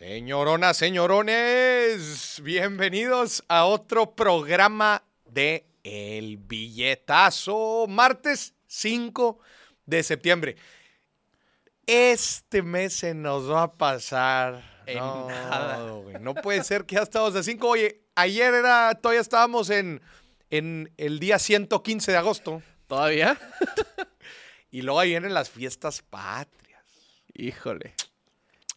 Señoronas, señorones, bienvenidos a otro programa de El Billetazo, martes 5 de septiembre. Este mes se nos va a pasar. En no, nada. no puede ser que ya estamos de 5. Oye, ayer era, todavía estábamos en, en el día 115 de agosto. ¿Todavía? Y luego ahí vienen las fiestas patrias. Híjole.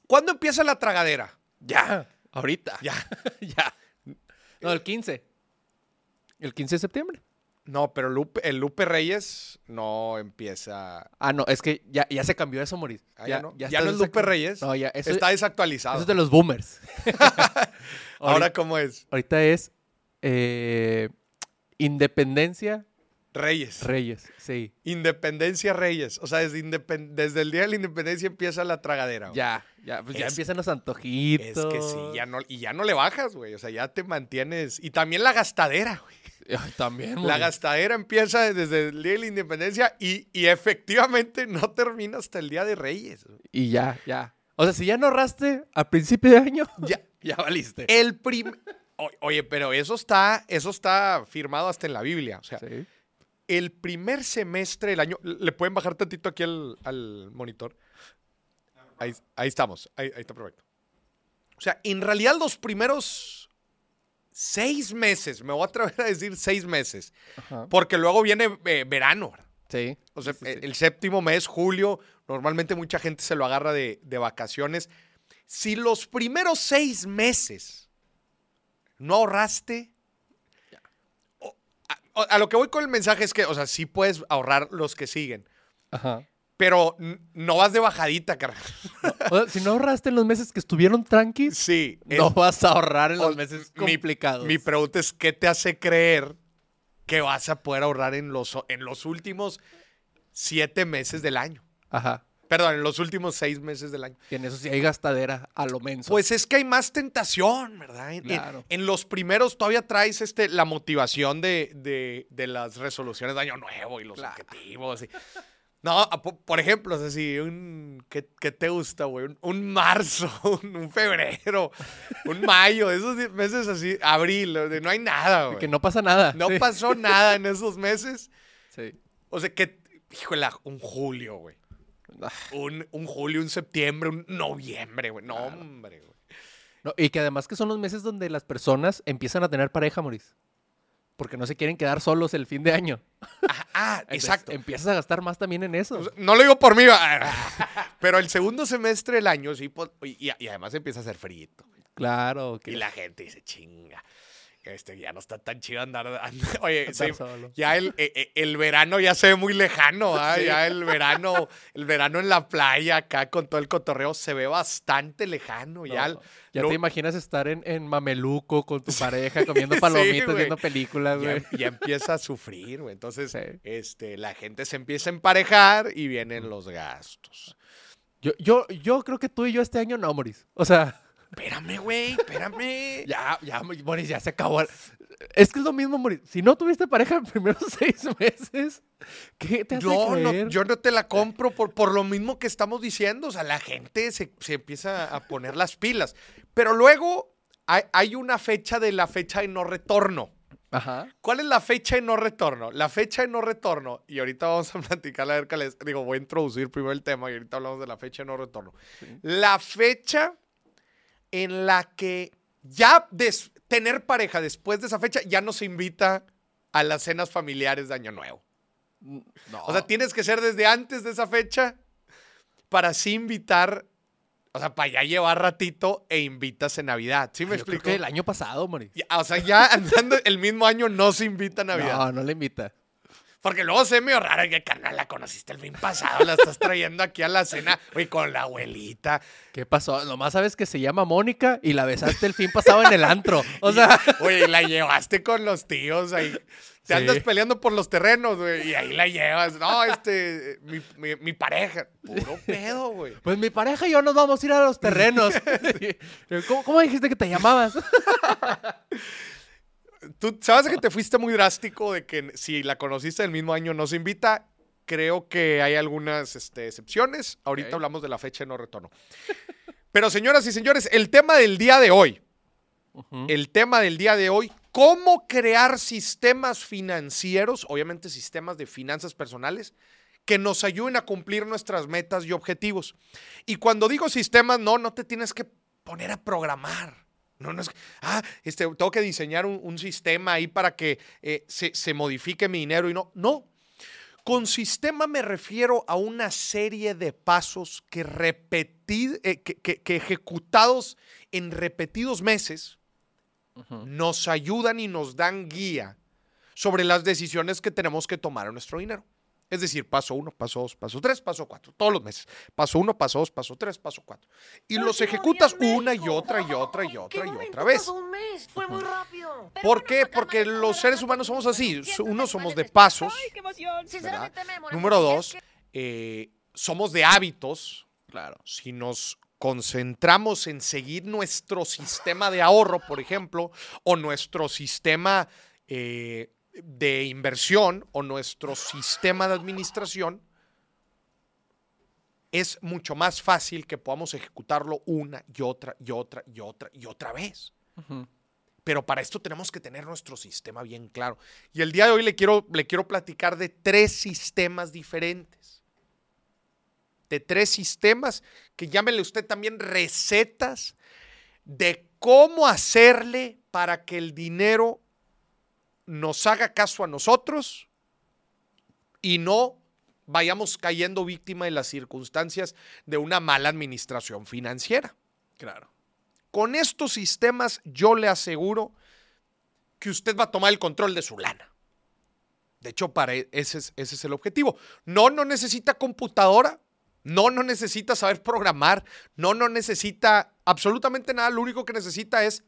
¿Cuándo empieza la tragadera? Ya. Ahorita. Ya. ya. No, el 15. El 15 de septiembre. No, pero Lupe- el Lupe Reyes no empieza. Ah, no, es que ya, ya se cambió eso, Moris. Ah, ya, no, ya está no es Lupe Reyes. No, ya. Eso, está eso desactualizado. es de los boomers. Ahora, ¿cómo es? ahorita es eh, Independencia Reyes. Reyes. Sí. Independencia Reyes. O sea, desde, independ- desde el día de la independencia empieza la tragadera. güey. Ya, ya, pues ya empiezan los antojitos. Es que sí, ya no, y ya no le bajas, güey. O sea, ya te mantienes. Y también la gastadera, güey. También, La Moris. gastadera empieza desde el día de la independencia y, y efectivamente no termina hasta el día de Reyes. güey. Y ya, ya. O sea, si ya no ahorraste a principio de año, Ya, ya valiste. El prim... O- Oye, pero eso está, eso está firmado hasta en la Biblia. O sea, Sí. El primer semestre del año. ¿Le pueden bajar tantito aquí al, al monitor? Ahí, ahí estamos. Ahí, ahí está perfecto. O sea, en realidad los primeros seis meses, me voy a atrever a decir seis meses, Ajá. porque luego viene eh, verano. Sí. O sea, sí, sí, sí. el séptimo mes, julio, normalmente mucha gente se lo agarra de, de vacaciones. Si los primeros seis meses no ahorraste, a, lo que voy con el mensaje es que, o sea, sí puedes ahorrar los que siguen, Ajá. pero no vas de bajadita, carnal. O sea, si no ahorraste en los meses que estuvieron tranquis, Sí. es- no vas a ahorrar en los meses mi- complicados. Mi pregunta es, ¿qué te hace creer que vas a poder ahorrar en los, en los últimos siete meses del año? Ajá. Perdón, en los últimos seis meses del año. Que en eso sí hay gastadera a lo menso. Pues es que hay más tentación, ¿verdad? En, Claro. en los primeros todavía traes este, la motivación de, de- de las resoluciones de año nuevo y los Claro. objetivos. y- No, por ejemplo, o sea, si un. ¿Qué, qué te gusta, güey? Un, un marzo, un, un febrero, un mayo, esos meses así, abril, no hay nada, güey. que no pasa nada. No Sí. pasó nada en esos meses. Sí. O sea, que. Híjole, un julio, güey. Ah, Un, un julio, un septiembre, un noviembre, güey. No, Claro. hombre, güey. no, y que además que son los meses donde las personas empiezan a tener pareja, Moris. Porque no se quieren quedar solos el fin de año. Ah, ah, Entonces, exacto. Empiezas a gastar más también en eso. No lo digo por mí, pero el segundo semestre del año sí, pues, y, y además empieza a hacer frío. claro. Que Y la gente dice, chinga, este ya no está tan chido andar. and- Oye, sí, ya el, e- e- el verano ya se ve muy lejano, ¿ah? ya el verano, el verano en la playa acá con todo el cotorreo se ve bastante lejano. ya ya lo- te imaginas estar en, en Mameluco con tu pareja comiendo palomitas, viendo películas, güey. ya empieza a sufrir, güey. Entonces, este, la gente se empieza a emparejar y vienen los gastos. Yo, yo, yo creo que tú y yo este año no, Moris. O sea, Espérame, güey, espérame. ya, ya, Moris, ya se acabó. Es que es lo mismo, Moris. Si no tuviste pareja en los primeros seis meses, ¿qué te hace No, no, creer? yo no te la compro por, por lo mismo que estamos diciendo. O sea, la gente se, se empieza a poner las pilas. Pero luego hay, hay una fecha de la fecha de no retorno. Ajá. ¿Cuál es la fecha de no retorno? La fecha de no retorno, y ahorita vamos a platicar a ver qué les digo, voy a introducir primero el tema y ahorita hablamos de la fecha de no retorno. Sí. La fecha en la que ya des- tener pareja después de esa fecha ya no se invita a las cenas familiares de Año Nuevo. No. O sea, tienes que ser desde antes de esa fecha para así invitar, o sea, para ya llevar ratito e invitas en Navidad. ¿Sí me Yo creo explico? que el año pasado, Moris. Ya, o sea, ya andando el mismo año no se invita a Navidad. No, no le invita. Porque luego se medio raro que carnal la conociste el fin pasado, la estás trayendo aquí a la cena, oye, con la abuelita. ¿Qué pasó? Nomás sabes que se llama Mónica y la besaste el fin pasado en el antro. O sea, Oye, la llevaste con los tíos ahí. Te Sí. andas peleando por los terrenos, güey, y ahí la llevas. No, este, mi, mi- mi pareja. Puro pedo, güey. pues mi pareja y yo nos vamos a ir a los terrenos. ¿Cómo, cómo dijiste que te llamabas? Tú sabes que te fuiste muy drástico de que si la conociste el mismo año no se invita. Creo que hay algunas este, excepciones. Ahorita hablamos de la fecha de no retorno. Pero señoras y señores, el tema del día de hoy, el tema del día de hoy, cómo crear sistemas financieros, obviamente sistemas de finanzas personales, que nos ayuden a cumplir nuestras metas y objetivos. Y cuando digo sistemas, no, no te tienes que poner a programar. No, no es que, ah, este, tengo que diseñar un, un sistema ahí para que eh, se, se modifique mi dinero y no. No. Con sistema me refiero a una serie de pasos que, repetid- eh, que- que- que ejecutados en repetidos meses nos ayudan y nos dan guía sobre las decisiones que tenemos que tomar en nuestro dinero. Es decir, paso uno, paso dos, paso tres, paso cuatro, todos los meses. Paso uno, paso dos, paso tres, paso cuatro. Y los ejecutas una y otra y otra y ¿En qué otra y otra vez. pasó un mes? Fue muy rápido. ¿Por qué? Porque los seres humanos somos así. Uno somos de pasos, ¡Ay, qué emoción! Sinceramente, Memo, la Número dos, eh, somos de hábitos. Claro. Si nos concentramos en seguir nuestro sistema de ahorro, por ejemplo, o nuestro sistema eh, de inversión, o nuestro sistema de administración, es mucho más fácil que podamos ejecutarlo una y otra y otra y otra y otra vez. Pero para esto tenemos que tener nuestro sistema bien claro. Y el día de hoy le quiero, le quiero platicar de tres sistemas diferentes. De tres sistemas que llámele usted también recetas de cómo hacerle para que el dinero nos haga caso a nosotros y no vayamos cayendo víctima de las circunstancias de una mala administración financiera. Claro. Con estos sistemas yo le aseguro que usted va a tomar el control de su lana. De hecho, para e- ese es, ese es el objetivo. No, no necesita computadora. No, no necesita saber programar. No, no necesita absolutamente nada. Lo único que necesita es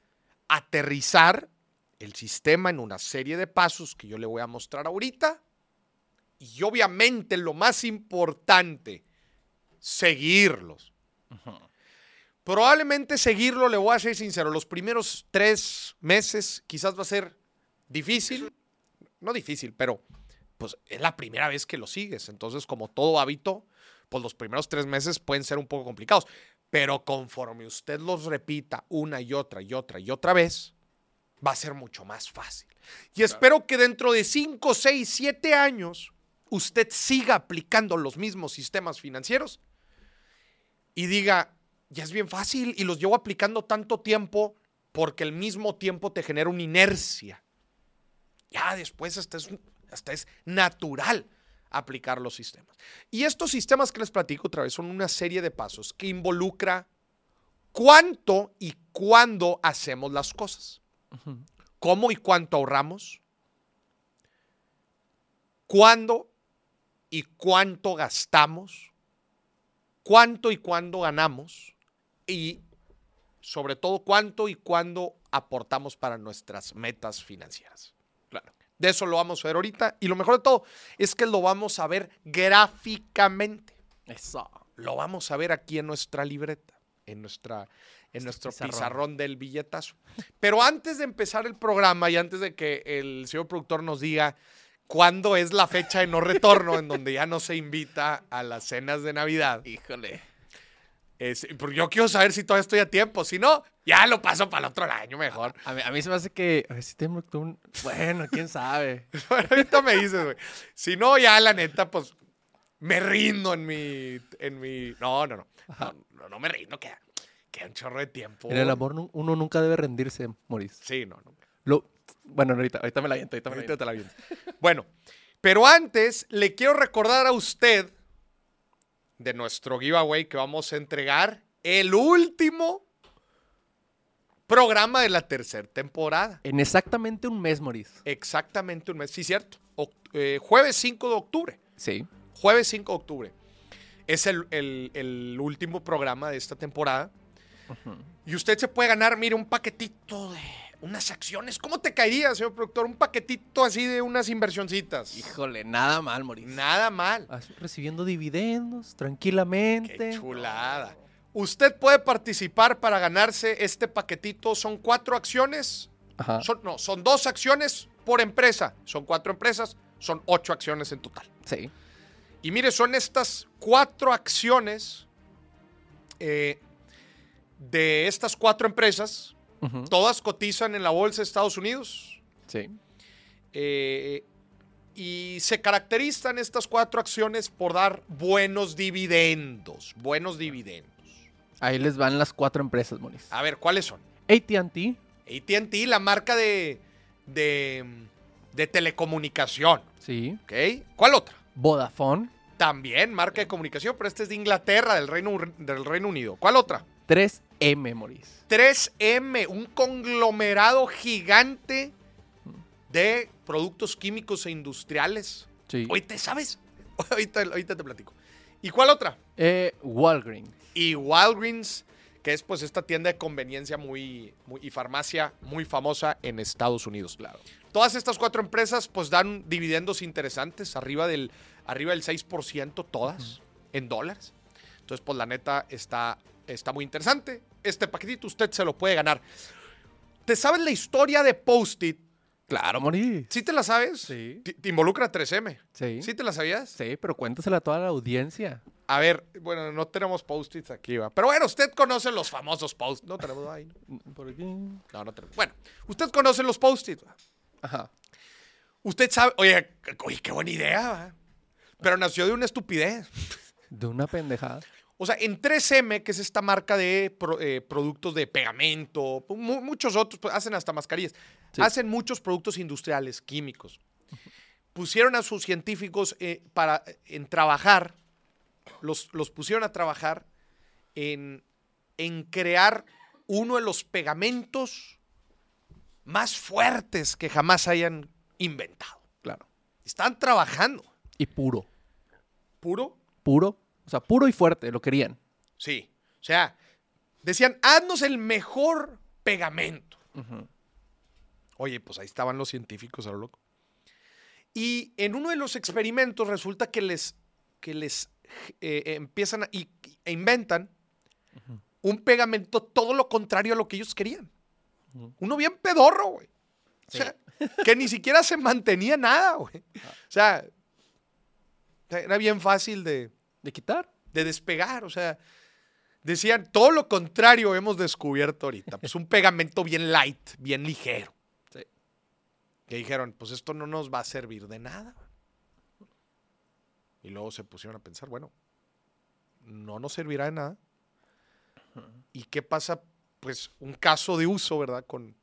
aterrizar el sistema en una serie de pasos que yo le voy a mostrar ahorita. Y obviamente lo más importante, seguirlos. Probablemente seguirlo, le voy a ser sincero, los primeros tres meses quizás va a ser difícil, no difícil, pero pues es la primera vez que lo sigues. Entonces, como todo hábito, pues los primeros tres meses pueden ser un poco complicados. Pero conforme usted los repita una y otra y otra y otra vez, va a ser mucho más fácil. Y espero que dentro de cinco, seis, siete años, usted siga aplicando los mismos sistemas financieros y diga, ya es bien fácil y los llevo aplicando tanto tiempo porque al mismo tiempo te genera una inercia. Ya después hasta es, hasta es natural aplicar los sistemas. Y estos sistemas que les platico otra vez son una serie de pasos que involucra cuánto y cuándo hacemos las cosas. ¿Cómo y cuánto ahorramos? ¿Cuándo y cuánto gastamos? ¿Cuánto y cuándo ganamos? Y sobre todo, ¿cuánto y cuándo aportamos para nuestras metas financieras? Claro. De eso lo vamos a ver ahorita. Y lo mejor de todo es que lo vamos a ver gráficamente. Eso. Lo vamos a ver aquí en nuestra libreta, en, nuestra, en nuestro pizarrón. pizarrón. del billetazo. Pero antes de empezar el programa y antes de que el señor productor nos diga cuándo es la fecha de no retorno, en donde ya no se invita a las cenas de Navidad, Híjole. es- porque yo quiero saber si todavía estoy a tiempo. Si no, ya lo paso para el otro año mejor. A mí, a mí se me hace que. A ver si tengo un- Bueno, quién sabe. Bueno, ahorita me dices, güey. Si no, ya la neta, pues me rindo en mi. En mi no, no, no. No, no, no me rindo, queda, queda un chorro de tiempo. En el amor uno nunca debe rendirse, Maurice. Sí, no, no. Lo... Bueno, ahorita, ahorita me la viento, ahorita me la Ahorita viento. te la aviento. Bueno, pero antes le quiero recordar a usted de nuestro giveaway que vamos a entregar el último programa de la tercera temporada. En exactamente un mes, Maurice. Exactamente un mes, sí, cierto. Eh, jueves 5 de octubre. Sí. Jueves 5 de octubre. Es el, el- el último programa de esta temporada. Y usted se puede ganar, mire, un paquetito de unas acciones. ¿Cómo te caería, señor productor? Un paquetito así de unas inversioncitas. Híjole, nada mal, Maurice. Nada mal. Recibiendo dividendos tranquilamente. Qué chulada. Usted puede participar para ganarse este paquetito. Son cuatro acciones. Ajá. Son, no, son dos acciones por empresa. Son cuatro empresas. Son ocho acciones en total. Sí. Y mire, son estas cuatro acciones eh, de estas cuatro empresas, todas cotizan en la bolsa de Estados Unidos. Sí. eh, y se caracterizan estas cuatro acciones por dar buenos dividendos. Buenos dividendos. Ahí les van las cuatro empresas, Moris. A ver, ¿cuáles son? AT&T. ATT, la marca de, de, de telecomunicación. Sí. ¿Ok? ¿Cuál otra? Vodafone. También marca de comunicación, pero esta es de Inglaterra, del Reino, del Reino Unido. ¿Cuál otra? 3M, Moris. 3M, un conglomerado gigante de productos químicos e industriales. Sí. Ahorita, ¿sabes? Ahorita, ahorita te platico. ¿Y cuál otra? Eh, Walgreens. Y Walgreens, que es pues esta tienda de conveniencia muy, muy- y farmacia muy famosa en Estados Unidos. Claro. Todas estas cuatro empresas pues dan dividendos interesantes, arriba del, arriba del 6% todas, en dólares. Entonces pues la neta está, está muy interesante. Este paquetito usted se lo puede ganar. ¿Te sabes la historia de Post-it? Claro, Moris. ¿Sí te la sabes? Sí. Te, te involucra 3M. Sí. ¿Sí te la sabías? Sí, pero cuéntasela a toda la audiencia. A ver, bueno, no tenemos post-its aquí, va. Pero bueno, usted conoce los famosos post-its. No tenemos ahí. ¿no? Por aquí. No, no tenemos. Bueno, usted conoce los post-its. Ajá. Usted sabe, oye, oye, qué buena idea, va. Pero nació de una estupidez. De una pendejada. O sea, en 3M, que es esta marca de pro- eh, productos de pegamento, mu- muchos otros, pues, hacen hasta mascarillas, Sí. hacen muchos productos industriales, químicos. Pusieron a sus científicos eh, para, en trabajar, los, los pusieron a trabajar en, en crear uno de los pegamentos más fuertes que jamás hayan inventado. Claro. Están trabajando. Y puro. Puro Puro. O sea, puro y fuerte. Lo querían. Sí. O sea, decían, haznos el mejor pegamento. Oye, pues ahí estaban los científicos a lo loco. Y en uno de los experimentos resulta que les, que les eh, eh, empiezan a, y, e inventan un pegamento todo lo contrario a lo que ellos querían. Uno bien pedorro, güey. O sea, que ni siquiera se mantenía nada, güey. O sea, era bien fácil de, De quitar. de despegar. O sea, decían, todo lo contrario hemos descubierto ahorita. Pues un pegamento bien light, bien ligero. Que dijeron, pues esto no nos va a servir de nada. Y luego se pusieron a pensar, bueno, no nos servirá de nada. ¿Y qué pasa? Pues un caso de uso, ¿verdad? Con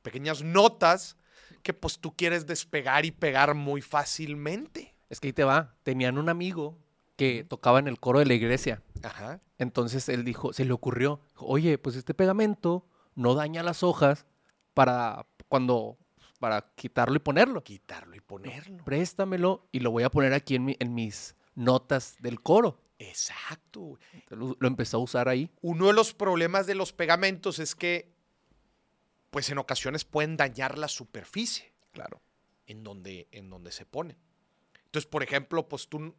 pequeñas notas que pues tú quieres despegar y pegar muy fácilmente. Es que ahí te va. Tenían un amigo que tocaba en el coro de la iglesia. Ajá. Entonces él dijo, se le ocurrió, oye, pues este pegamento no daña las hojas para cuando, para quitarlo y ponerlo. Quitarlo y ponerlo. Préstamelo y lo voy a poner aquí en, mi- en mis notas del coro. Exacto. Lo, lo empezó a usar ahí. Uno de los problemas de los pegamentos es que, pues en ocasiones pueden dañar la superficie Claro. en donde, en donde se pone. Entonces, por ejemplo, pues tú,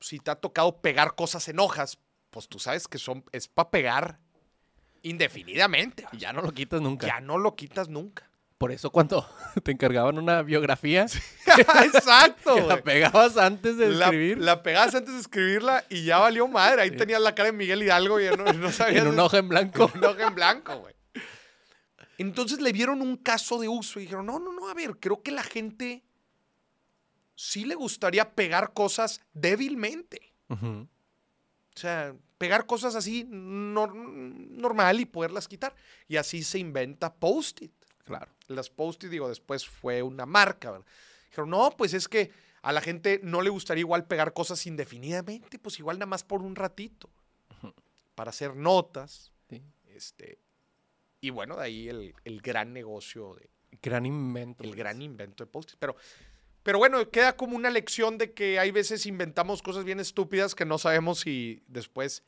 si te ha tocado pegar cosas en hojas, pues tú sabes que son, es para pegar indefinidamente. Ya no lo quitas nunca. Ya no lo quitas nunca. Por eso cuando te encargaban una biografía, Exacto. que la pegabas antes de La, escribir la pegabas antes de escribirla y ya valió madre. Ahí Sí. tenías la cara de Miguel Hidalgo y ya no, no sabías. en una hoja en blanco. Con hoja en blanco, güey. Entonces le vieron un caso de uso y dijeron, no, no, no, a ver, creo que la gente sí le gustaría pegar cosas débilmente. O sea, pegar cosas así nor- normal y poderlas quitar. Y así se inventa Post-it. Claro. Las Post-it, digo, después fue una marca, ¿verdad? Dijeron, no, pues es que a la gente no le gustaría igual pegar cosas indefinidamente, pues igual nada más por un ratito. Para hacer notas, Sí. este, y bueno, de ahí el, el gran negocio, de, Gran invento. el pues. gran invento de post Pero, pero bueno, queda como una lección de que hay veces inventamos cosas bien estúpidas que no sabemos si después,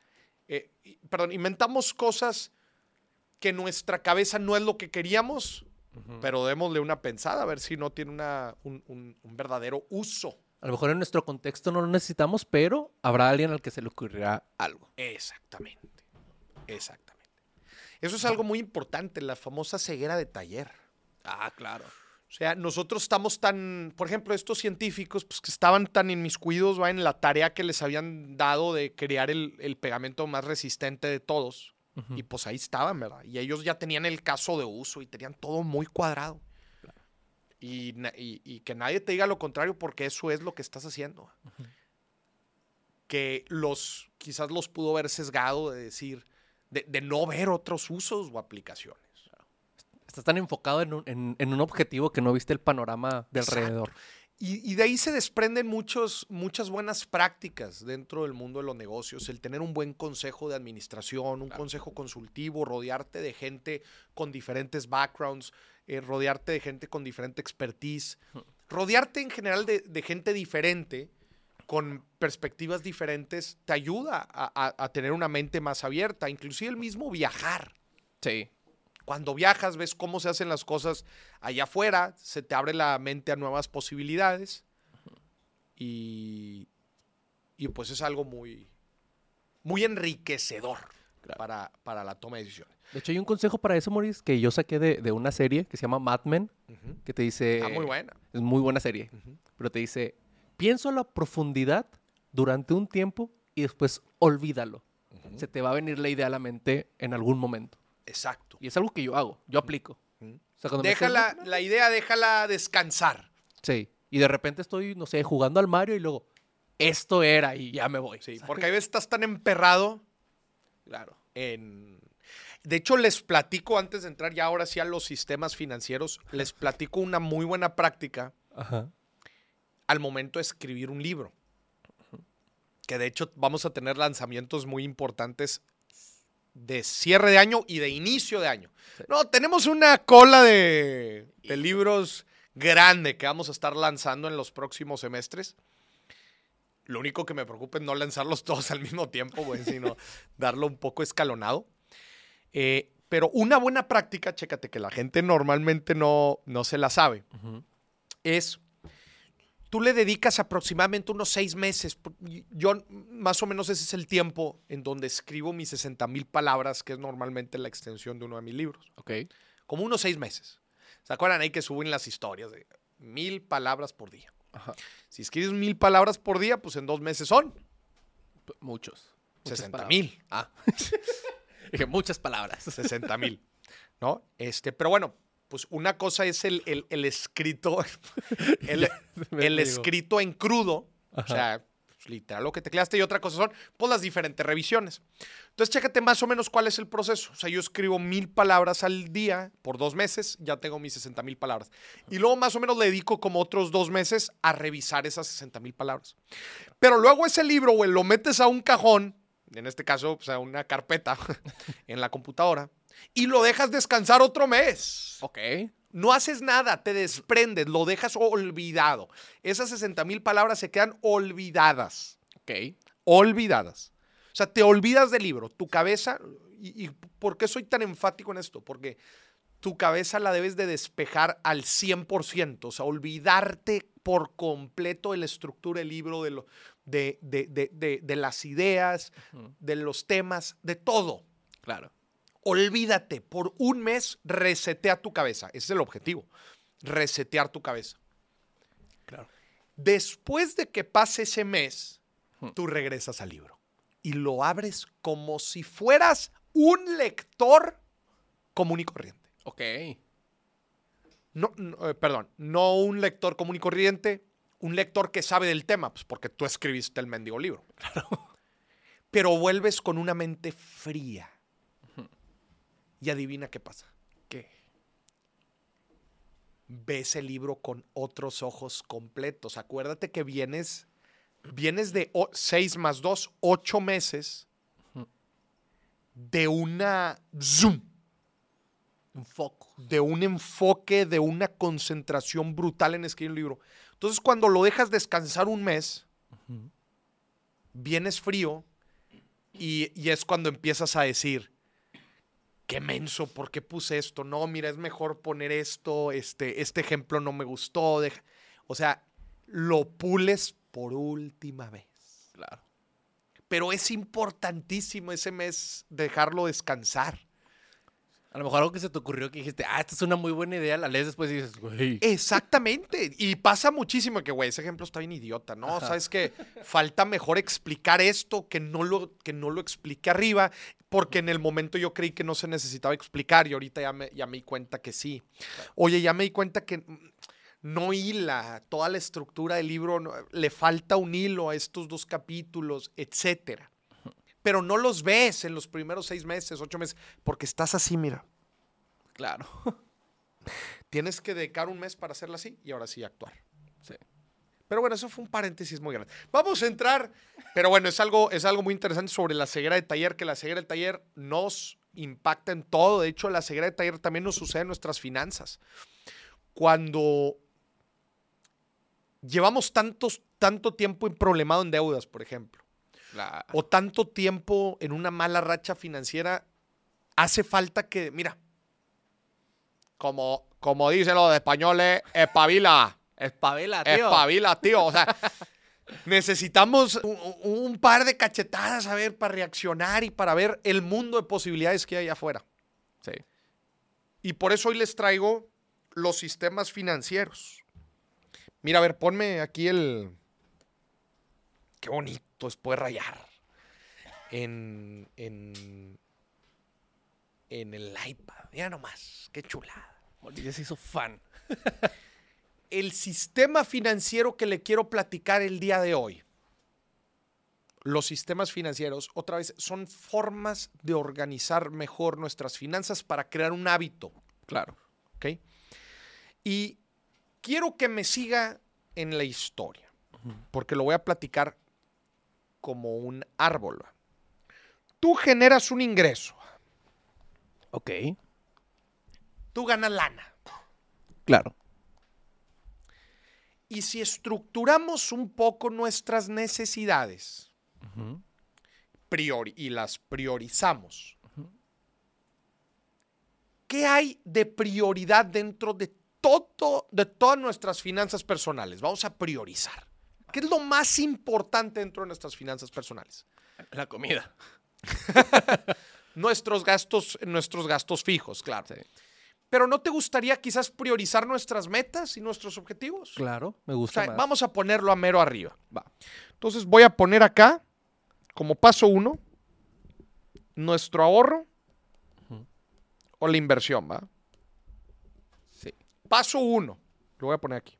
eh, perdón, inventamos cosas que nuestra cabeza no es lo que queríamos, pero démosle una pensada a ver si no tiene una, un, un- un verdadero uso. A lo mejor en nuestro contexto no lo necesitamos, pero habrá alguien al que se le ocurrirá algo. Exactamente, exactamente. Eso es algo muy importante, la famosa ceguera de taller. Ah, claro. O sea, nosotros estamos tan, por ejemplo, estos científicos pues, que estaban tan inmiscuidos ¿va? en la tarea que les habían dado de crear el, el pegamento más resistente de todos, Y pues ahí estaban, ¿verdad? Y ellos ya tenían el caso de uso y tenían todo muy cuadrado. Y, na- y- y que nadie te diga lo contrario porque eso es lo que estás haciendo. Que los, quizás los pudo haber sesgado de decir, de, de no ver otros usos o aplicaciones. Estás tan enfocado en un, en- en un objetivo que no viste el panorama de alrededor. Y, y de ahí se desprenden muchos, muchas buenas prácticas dentro del mundo de los negocios. El tener un buen consejo de administración, un consejo consultivo, rodearte de gente con diferentes backgrounds, eh, rodearte de gente con diferente expertise, rodearte en general de, de gente diferente, con perspectivas diferentes, te ayuda a, a- a tener una mente más abierta. Inclusive el mismo viajar. Sí. Cuando viajas, ves cómo se hacen las cosas allá afuera, se te abre la mente a nuevas posibilidades y, y pues es algo muy, muy enriquecedor para, para la toma de decisiones. De hecho, hay un consejo para eso, Maurice, que yo saqué de, de una serie que se llama Mad Men, que te dice... Está muy buena. Es muy buena serie. Pero te dice, pienso a la profundidad durante un tiempo y después olvídalo. Se te va a venir la idea a la mente en algún momento. Exacto. Y es algo que yo hago, yo aplico. Ujú. O sea, cuando me Déjala, la idea, déjala descansar. Sí. Y de repente estoy, no sé, jugando al Mario y luego, esto era y ya me voy. Sí, porque a veces estás tan emperrado Claro. en... De hecho, les platico antes de entrar ya ahora sí a los sistemas financieros, les platico una muy buena práctica Ajá. al momento de escribir un libro. Que de hecho vamos a tener lanzamientos muy importantes de cierre de año y de inicio de año. No, tenemos una cola de, de libros grande que vamos a estar lanzando en los próximos semestres. Lo único que me preocupa es no lanzarlos todos al mismo tiempo, güey, sino darlo un poco escalonado. Eh, pero una buena práctica, chécate que la gente normalmente no, no se la sabe, es tú le dedicas aproximadamente unos seis meses. Yo, más o menos, ese es el tiempo en donde escribo mis 60 mil palabras, que es normalmente la extensión de uno de mis libros. Ok. Como unos seis meses. ¿Se acuerdan ahí que suben las historias de mil palabras por día? Ajá. Si escribes mil palabras por día, pues en dos meses son P- Muchos. Muchas 60 palabras. mil. Ah. Dije, muchas palabras. 60 mil. ¿No? Este, pero bueno, pues una cosa es el, el- el escrito, el, escrito en crudo, o sea, pues, literal lo que tecleaste, y otra cosa son, pues las diferentes revisiones. Entonces, chécate más o menos cuál es el proceso. O sea, yo escribo mil palabras al día por dos meses, ya tengo mis 60 mil palabras. Y luego más o menos le dedico como otros dos meses a revisar esas 60 mil palabras. Pero luego ese libro, güey, lo metes a un cajón, en este caso, pues, a una carpeta en la computadora, y lo dejas descansar otro mes. Ok. No haces nada, te desprendes, lo dejas olvidado. Esas 60 mil palabras se quedan olvidadas. Ok. Olvidadas. O sea, te olvidas del libro. Tu cabeza, y, y por qué soy tan enfático en esto? Porque tu cabeza la debes de despejar al 100%, o sea, olvidarte por completo de la estructura del libro, de, lo, de, de- de- las ideas, de los temas, de todo. Claro. Olvídate, por un mes resetea tu cabeza. Ese es el objetivo, resetear tu cabeza. Claro. Después de que pase ese mes, Hmm. tú regresas al libro y lo abres como si fueras un lector común y corriente. Ok. No, no, eh, perdón, no un lector común y corriente, un lector que sabe del tema, pues porque tú escribiste el mendigo libro. Pero vuelves con una mente fría. Y adivina qué pasa. ¿Qué? ves el libro con otros ojos completos. Acuérdate que vienes, vienes de 6 más 2, 8 meses de una zoom, Un foco. de un enfoque, de una concentración brutal en escribir un libro. Entonces, cuando lo dejas descansar un mes, vienes frío y, y es cuando empiezas a decir, qué menso, ¿por qué puse esto? No, mira, es mejor poner esto, este, este ejemplo no me gustó. deja-". O sea, lo pules por última vez. Claro. Pero es importantísimo ese mes dejarlo descansar. A lo mejor algo que se te ocurrió que dijiste, ah, esta es una muy buena idea, la lees después y dices, güey. Exactamente. Y pasa muchísimo que, güey, ese ejemplo está bien idiota, ¿no? Ajá. Sabes que falta mejor explicar esto que no, lo, que no lo explique arriba, porque en el momento yo creí que no se necesitaba explicar y ahorita ya me, ya me di cuenta que sí. Oye, ya me di cuenta que no hila toda la estructura del libro, no- le falta un hilo a estos dos capítulos, etcétera. Pero no los ves en los primeros seis meses, ocho meses, porque estás así, mira. Claro. Tienes que dedicar un mes para hacerla así y ahora sí actuar. Sí. Pero bueno, eso fue un paréntesis muy grande. Vamos a entrar, pero bueno, es algo, es algo muy interesante sobre la ceguera de taller, que la ceguera de taller nos impacta en todo. De hecho, la ceguera de taller también nos sucede en nuestras finanzas. Cuando llevamos tantos, tanto tiempo problemado en deudas, por ejemplo, o tanto tiempo en una mala racha financiera, hace falta que, mira, como, como dicen los españoles, espabila. Espabila, tío. Espabila, tío. O sea, necesitamos un, un par de cachetadas, a ver, para reaccionar y para ver el mundo de posibilidades que hay afuera. Sí. Y por eso hoy les traigo los sistemas financieros. Mira, a ver, ponme aquí el... Qué bonito es poder rayar. En, en, en el iPad. Mira nomás, qué chulada. Bolivia se hizo fan. el sistema financiero que le quiero platicar el día de hoy. Los sistemas financieros, otra vez, son formas de organizar mejor nuestras finanzas para crear un hábito. Claro. ¿ok? Y quiero que me siga en la historia, porque lo voy a platicar como un árbol. Tú generas un ingreso, Ok. tú ganas lana. Claro. Y si estructuramos un poco nuestras necesidades priori- y las priorizamos, ¿qué hay de prioridad dentro de, todo, de todas nuestras finanzas personales? Vamos a priorizar. ¿Qué es lo más importante dentro de nuestras finanzas personales? La comida. Nuestros gastos, nuestros gastos fijos, claro. Sí. Pero ¿no te gustaría quizás priorizar nuestras metas y nuestros objetivos? Claro, me O gusta sea, más. vamos a ponerlo a mero arriba. Va. Entonces voy a poner acá, como paso uno, nuestro ahorro o la inversión, ¿va? Sí. Paso uno, lo voy a poner aquí.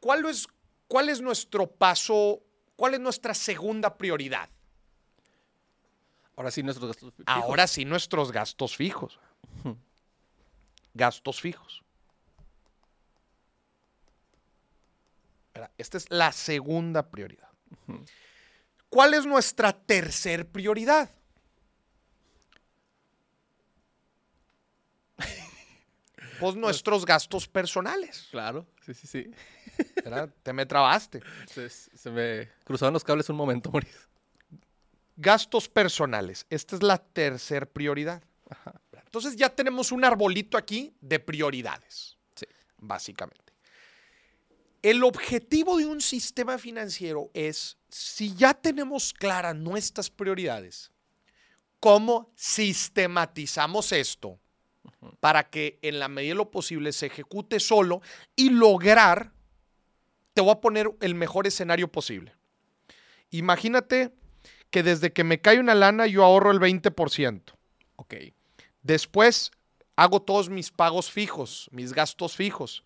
¿Cuál es, cuál es nuestro paso, cuál es nuestra segunda prioridad? Ahora sí, nuestros gastos fijos. Ahora sí, nuestros gastos fijos. Gastos fijos. Esta es la segunda prioridad. ¿Cuál es nuestra tercer prioridad? Pues nuestros gastos personales. Claro, sí, sí, sí. ¿verdad? Te me trabaste. Se, se me cruzaron los cables un momento, Mauricio. Gastos personales. Esta es la tercer prioridad. Entonces ya tenemos un arbolito aquí de prioridades. Sí. Básicamente. El objetivo de un sistema financiero es, si ya tenemos claras nuestras prioridades, cómo sistematizamos esto para que en la medida de lo posible se ejecute solo y lograr, te voy a poner el mejor escenario posible. Imagínate que desde que me cae una lana yo ahorro el 20%. Ok. Después hago todos mis pagos fijos, mis gastos fijos.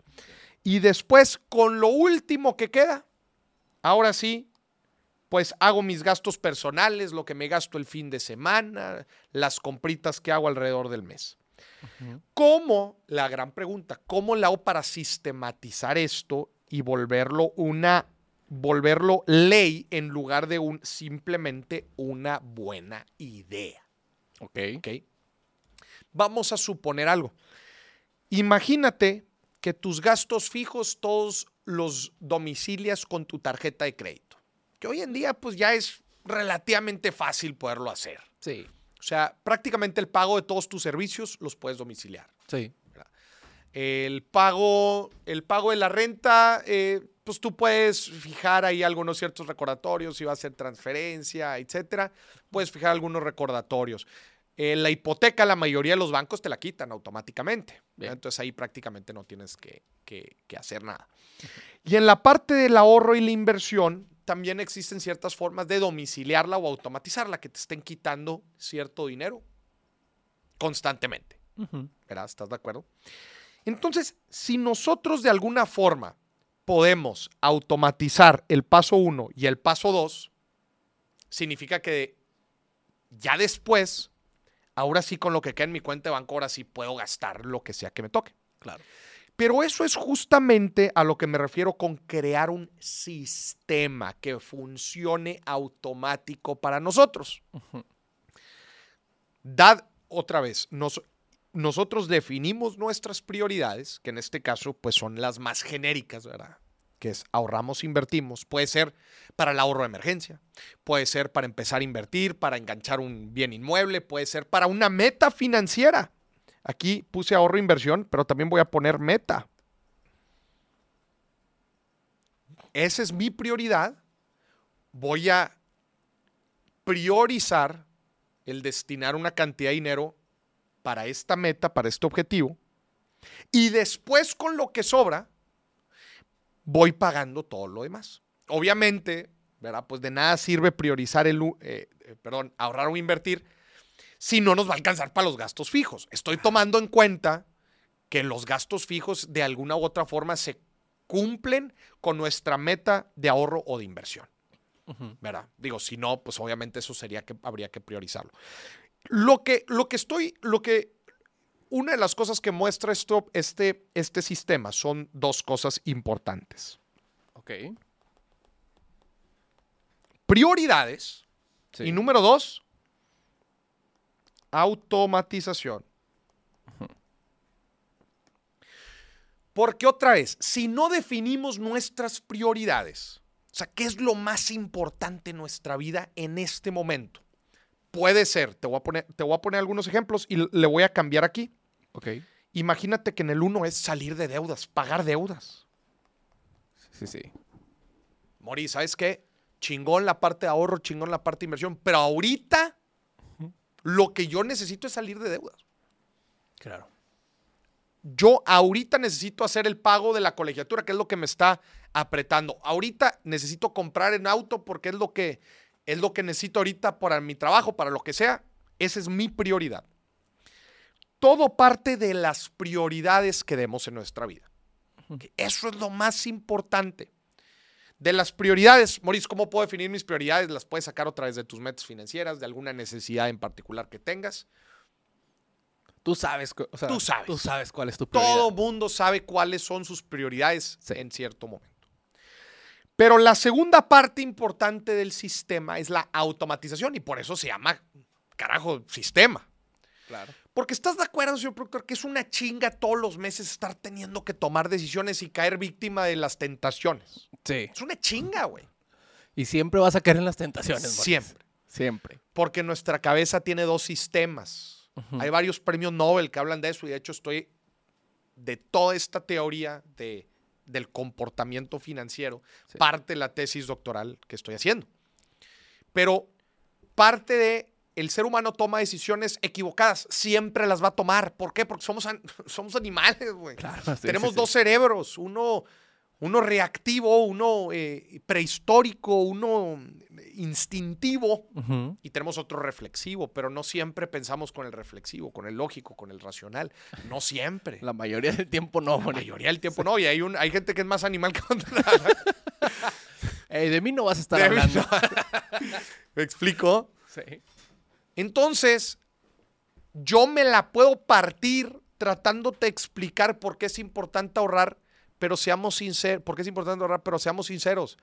Y después, con lo último que queda, ahora sí, pues hago mis gastos personales, lo que me gasto el fin de semana, las compritas que hago alrededor del mes. ¿Cómo, la gran pregunta, cómo la hago para sistematizar esto y volverlo una, volverlo ley en lugar de un, simplemente una buena idea? Ok. ¿ok? Vamos a suponer algo. Imagínate que tus gastos fijos todos los domicilias con tu tarjeta de crédito. Que hoy en día pues ya es relativamente fácil poderlo hacer. Sí. O sea, prácticamente el pago de todos tus servicios los puedes domiciliar. Sí. El pago, el pago de la renta, eh, pues tú puedes fijar ahí algunos ciertos recordatorios, si va a ser transferencia, etcétera. Puedes fijar algunos recordatorios. Eh, la hipoteca, la mayoría de los bancos te la quitan automáticamente. Bien. Entonces ahí prácticamente no tienes que, que- que hacer nada. Y en la parte del ahorro y la inversión, también existen ciertas formas de domiciliarla o automatizarla, que te estén quitando cierto dinero constantemente. ¿Verdad? ¿Estás de acuerdo? Entonces, si nosotros de alguna forma podemos automatizar el paso 1 y el paso 2, significa que ya después, ahora sí con lo que queda en mi cuenta de banco, ahora sí puedo gastar lo que sea que me toque. Claro. Pero eso es justamente a lo que me refiero con crear un sistema que funcione automático para nosotros. Dad otra vez, nos- nosotros definimos nuestras prioridades, que en este caso pues son las más genéricas, ¿verdad? Que es ahorramos, invertimos. Puede ser para el ahorro de emergencia, puede ser para empezar a invertir, para enganchar un bien inmueble, puede ser para una meta financiera. Aquí puse ahorro inversión, pero también voy a poner meta. Esa es mi prioridad. Voy a priorizar el destinar una cantidad de dinero para esta meta, para este objetivo. Y después con lo que sobra, voy pagando todo lo demás. Obviamente, ¿verdad? Pues de nada sirve priorizar el, eh, eh, perdón, ahorrar o invertir si no nos va a alcanzar para los gastos fijos. Estoy tomando en cuenta que los gastos fijos de alguna u otra forma se cumplen con nuestra meta de ahorro o de inversión. ¿verdad? Digo, si no, pues obviamente eso sería que habría que priorizarlo. Lo que, lo que estoy, lo que, una de las cosas que muestra esto, este, este sistema son dos cosas importantes. Ok. Prioridades Sí. y número dos, automatización. Porque otra vez, si no definimos nuestras prioridades, o sea, ¿qué es lo más importante en nuestra vida en este momento? Puede ser, te voy a poner, te voy a poner algunos ejemplos y le voy a cambiar aquí. Ok. Imagínate que en el uno es salir de deudas, pagar deudas. Sí, sí. Mori, ¿sabes qué? Chingón la parte de ahorro, chingón la parte de inversión, pero ahorita lo que yo necesito es salir de deudas. Claro. Yo ahorita necesito hacer el pago de la colegiatura, que es lo que me está apretando. Ahorita necesito comprar en auto porque es lo que es lo que necesito ahorita para mi trabajo, para lo que sea. Esa es mi prioridad. Todo parte de las prioridades que demos en nuestra vida. Eso es lo más importante. De las prioridades, Maurice, ¿cómo puedo definir mis prioridades? Las puedes sacar otra vez de tus metas financieras, de alguna necesidad en particular que tengas. Tú sabes, cu- o sea, Tú sabes. Tú sabes cuál es tu prioridad. Todo mundo sabe cuáles son sus prioridades Sí. en cierto momento. Pero la segunda parte importante del sistema es la automatización y por eso se llama, carajo, sistema. Claro. Porque estás de acuerdo, señor productor, que es una chinga todos los meses estar teniendo que tomar decisiones y caer víctima de las tentaciones. Sí. Es una chinga, güey. Y siempre vas a caer en las tentaciones. Boris. Siempre. Siempre. Porque nuestra cabeza tiene dos sistemas. Hay varios premios Nobel que hablan de eso y de hecho estoy de toda esta teoría de, del comportamiento financiero, Sí. parte de la tesis doctoral que estoy haciendo. Pero parte de el ser humano toma decisiones equivocadas, siempre las va a tomar. ¿Por qué? Porque somos, an- somos animales, güey. Claro, sí, Tenemos sí, dos cerebros, uno, uno reactivo, uno eh, prehistórico, uno instintivo Ujú. y tenemos otro reflexivo, pero no siempre pensamos con el reflexivo, con el lógico, con el racional. No siempre. La mayoría del tiempo no, La mayoría del tiempo no. Y hay, un, hay gente que es más animal que otra. Ey, de mí no vas a estar De hablando. ¿Me explico? Sí. Entonces, yo me la puedo partir tratándote de explicar por qué es importante ahorrar, pero seamos sinceros. ¿Por qué es importante ahorrar, pero seamos sinceros?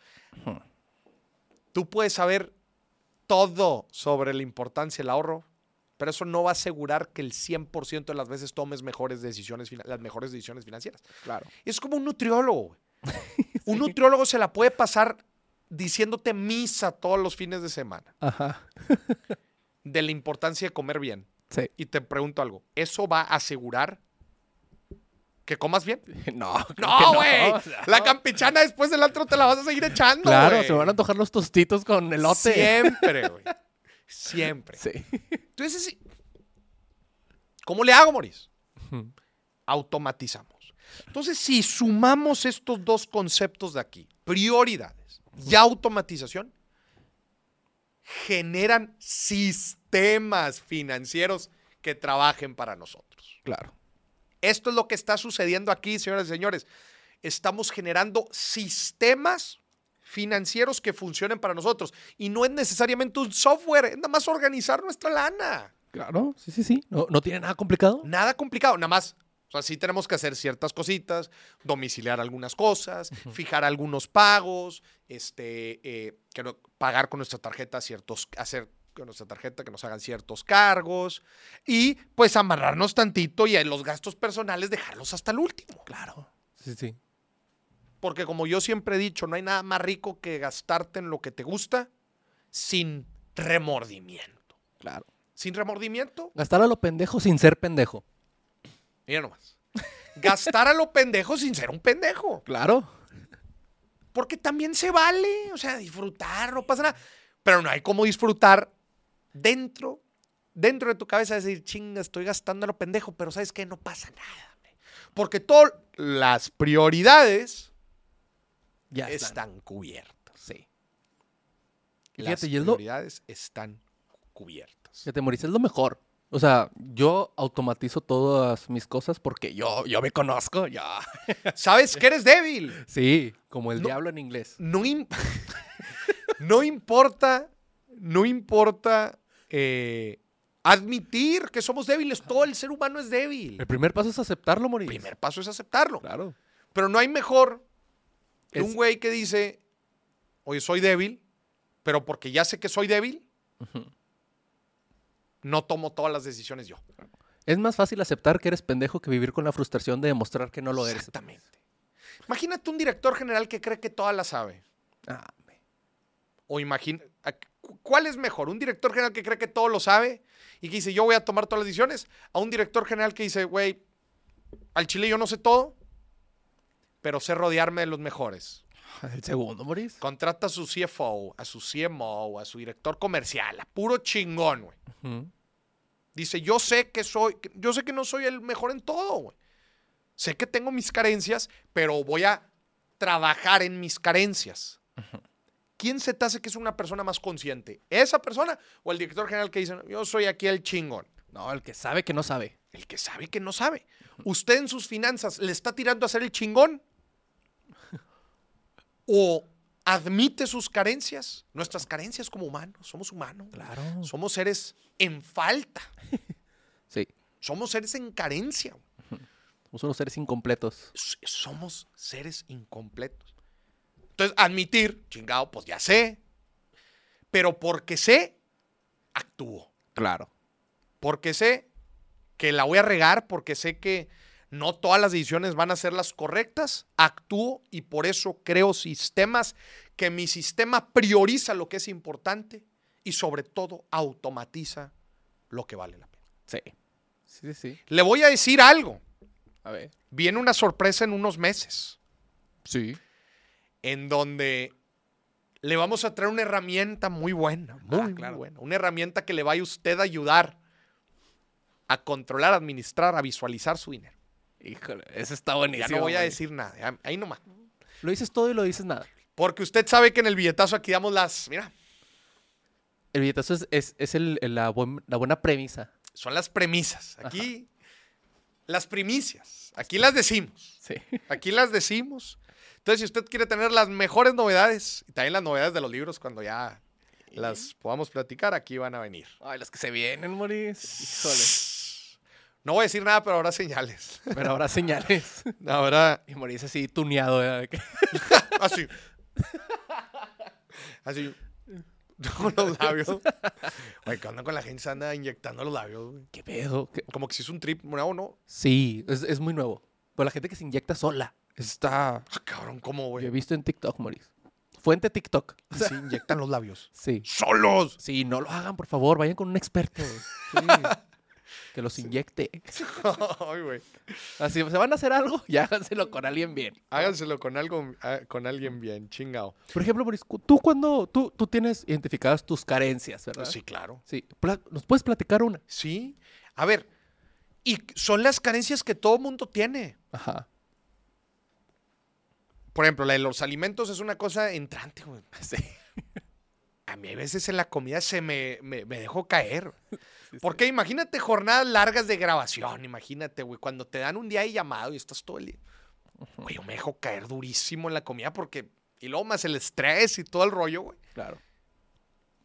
Tú puedes saber todo sobre la importancia del ahorro, pero eso no va a asegurar que el 100% de las veces tomes mejores decisiones, las mejores decisiones financieras. Claro. Es como un nutriólogo. Un nutriólogo se la puede pasar diciéndote misa todos los fines de semana Ajá. De la importancia de comer bien. Sí. Y te pregunto algo, ¿eso va a asegurar que comas bien? No, No, güey. o sea, La campechana después del otro te la vas a seguir echando, Claro, se van a antojar los tostitos con elote. Siempre, güey. Siempre. Sí. Entonces, ¿Cómo le hago, Maurice? Automatizamos. Entonces, si sumamos estos dos conceptos de aquí, prioridades y automatización, generan sistemas financieros que trabajen para nosotros. Claro. Esto es lo que está sucediendo aquí, señoras y señores. Estamos generando sistemas financieros que funcionen para nosotros. Y no es necesariamente un software, es nada más organizar nuestra lana. Claro, sí, sí, sí. No, no tiene nada complicado. Nada complicado, nada más. O sea, sí tenemos que hacer ciertas cositas, domiciliar algunas cosas, fijar algunos pagos, este, eh, que no- pagar con nuestra tarjeta ciertos, hacer con nuestra tarjeta que nos hagan ciertos cargos y pues amarrarnos tantito y en los gastos personales dejarlos hasta el último. Claro. Sí, sí. Porque como yo siempre he dicho, no hay nada más rico que gastarte en lo que te gusta sin remordimiento. Claro. Sin remordimiento, Gastar a lo pendejo sin ser pendejo. Mira nomás. Gastar a lo pendejo sin ser un pendejo. Claro. Porque también se vale, o sea, disfrutar, no pasa nada. Pero no hay como disfrutar dentro, dentro de tu cabeza, decir, chinga, estoy gastando a lo pendejo, pero ¿sabes qué? No pasa nada. hombre". Porque todas las prioridades Ya están, están. cubiertas. Sí. Y Las fíjate, lo, prioridades están cubiertas. fíjate, Mauricio, es lo mejor. O sea, yo automatizo todas mis cosas porque yo, yo me conozco, ya. ¿Sabes que eres débil? Sí, como el No. diablo en inglés. No, im- no importa, no importa eh, admitir que somos débiles. Todo el ser humano es débil. El primer paso es aceptarlo, El Mauricio. primer paso es aceptarlo. Claro. Pero no hay mejor que Es- un güey que dice, oye, soy débil, pero porque ya sé que soy débil, no tomo todas las decisiones yo. Es más fácil aceptar que eres pendejo que vivir con la frustración de demostrar que no lo eres. Exactamente. Imagínate un director general que cree que toda la sabe. Ah, hombre. O imagina, ¿cuál es mejor? ¿Un director general que cree que todo lo sabe y que dice, yo voy a tomar todas las decisiones? A un director general que dice, güey, al chile yo no sé todo, pero sé rodearme de los mejores. El segundo, Mauricio. Contrata a su CFO, a su CMO, a su director comercial, a puro chingón, güey. Dice, yo sé que soy, yo sé que no soy el mejor en todo, güey. Sé que tengo mis carencias, pero voy a trabajar en mis carencias. ¿Quién se te hace que es una persona más consciente? ¿Esa persona o el director general que dice, yo soy aquí el chingón? No, el que sabe que no sabe. El que sabe que no sabe. ¿Usted en sus finanzas le está tirando a ser el chingón? ¿O admite sus carencias? Nuestras carencias como humanos. Somos humanos. Claro. Somos seres en falta. Sí. Somos seres en carencia. Somos unos seres incompletos. Somos seres incompletos. Entonces, admitir, chingado, pues ya sé. Pero porque sé, actúo. Claro. Porque sé que la voy a regar, porque sé que no todas las decisiones van a ser las correctas, actúo y por eso creo sistemas que mi sistema prioriza lo que es importante y sobre todo automatiza lo que vale la pena. Sí. Sí, sí. Le voy a decir algo. A ver. Viene una sorpresa en unos meses. Sí. en donde le vamos a traer una herramienta muy buena, muy, muy claro. buena. Una herramienta que le vaya a usted a ayudar a controlar, a administrar, a visualizar su dinero. Híjole, ese está buenísimo. ya no voy a decir nada, ahí nomás. Lo dices todo y lo dices nada. Porque usted sabe que en el billetazo aquí damos las, mira, El billetazo es, es, es el- el- la, buen- la buena premisa. son las premisas. Aquí, las primicias. Aquí las decimos. Sí. Aquí las decimos. Entonces, si usted quiere tener las mejores novedades y también las novedades de los libros cuando ya las podamos platicar, aquí van a venir. Ay, los que se vienen, Moris. Híjole. No voy a decir nada, pero habrá señales. Pero habrá señales. Habrá Y Moris así tuneado. ¿eh? Así. Así. Con los labios. Oye, ¿qué onda con la gente? Se anda inyectando los labios, güey. ¿Qué pedo? ¿Qué- Como que si es un trip nuevo, ¿no? Sí, es, es muy nuevo. Pero la gente que se inyecta sola. Está... Ah, cabrón, ¿cómo, Yo he güey? visto en TikTok, Moris. Fuente TikTok. Se inyectan los labios. Sí. ¡Solos! Sí, no lo hagan, por favor. Vayan con un experto. Sí. Que los inyecte. Ay, güey. Así, se van a hacer algo, ya háganselo con alguien bien. Háganselo con algo, ah, con alguien bien, chingado. Por ejemplo, Boris, tú cuando tú, tú tienes identificadas tus carencias, ¿verdad? Sí, claro. Sí. ¿Nos puedes platicar una? Sí. A ver, Y son las carencias que todo mundo tiene. Ajá. Por ejemplo, la de los alimentos es una cosa entrante, güey. Sí. A mí a veces en la comida se me, me, me dejó caer. Porque imagínate jornadas largas de grabación, imagínate, güey, cuando te dan un día de llamado y estás todo el día. Güey, yo me dejo caer durísimo en la comida porque... Y luego más el estrés y todo el rollo, güey. Claro.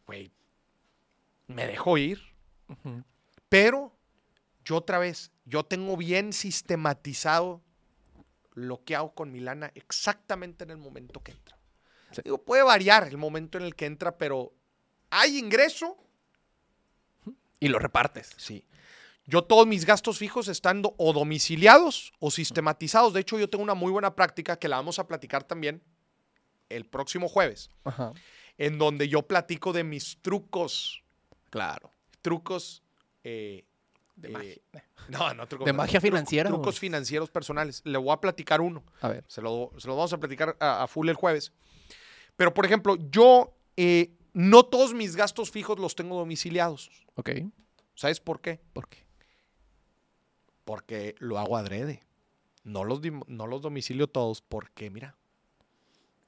Güey, me dejo ir. Pero yo otra vez, yo tengo bien sistematizado lo que hago con mi lana exactamente en el momento que entra. Sí. Digo, puede variar el momento en el que entra, pero hay ingreso. Y lo repartes. Sí. Yo todos mis gastos fijos están o domiciliados o sistematizados. De hecho, yo tengo una muy buena práctica que la vamos a platicar también el próximo jueves, Ajá. en donde yo platico de mis trucos, Claro. trucos eh, De eh, magia. No, no, trucos. ¿De magia financiera? Trucos financieros personales. Le voy a platicar uno. A ver. Se lo, se lo vamos a platicar a, a full el jueves. Pero, por ejemplo, yo eh, no todos mis gastos fijos los tengo domiciliados. Ok. ¿Sabes por qué? ¿Por qué? Porque lo hago adrede. No los, no los domicilio todos porque, mira,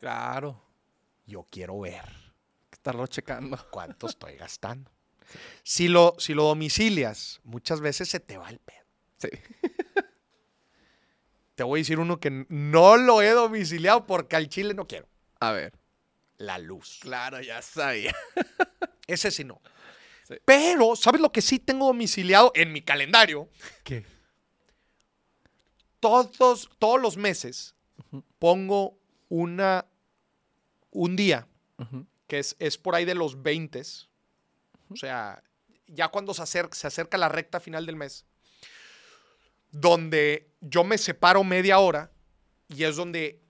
Claro. yo quiero ver Estarlo checando. cuánto estoy gastando. Si lo, si lo domicilias, muchas veces se te va el pedo. Sí. Te voy a decir uno que no lo he domiciliado porque al chile no quiero. A ver. La luz. Claro, ya sabía. Ese sí no. Sí. Pero, ¿sabes lo que sí tengo domiciliado en mi calendario? ¿Qué? Todos, todos los meses pongo una, un día que es, es por ahí de los 20. O sea, ya cuando se acerca, se acerca la recta final del mes, donde yo me separo media hora y es donde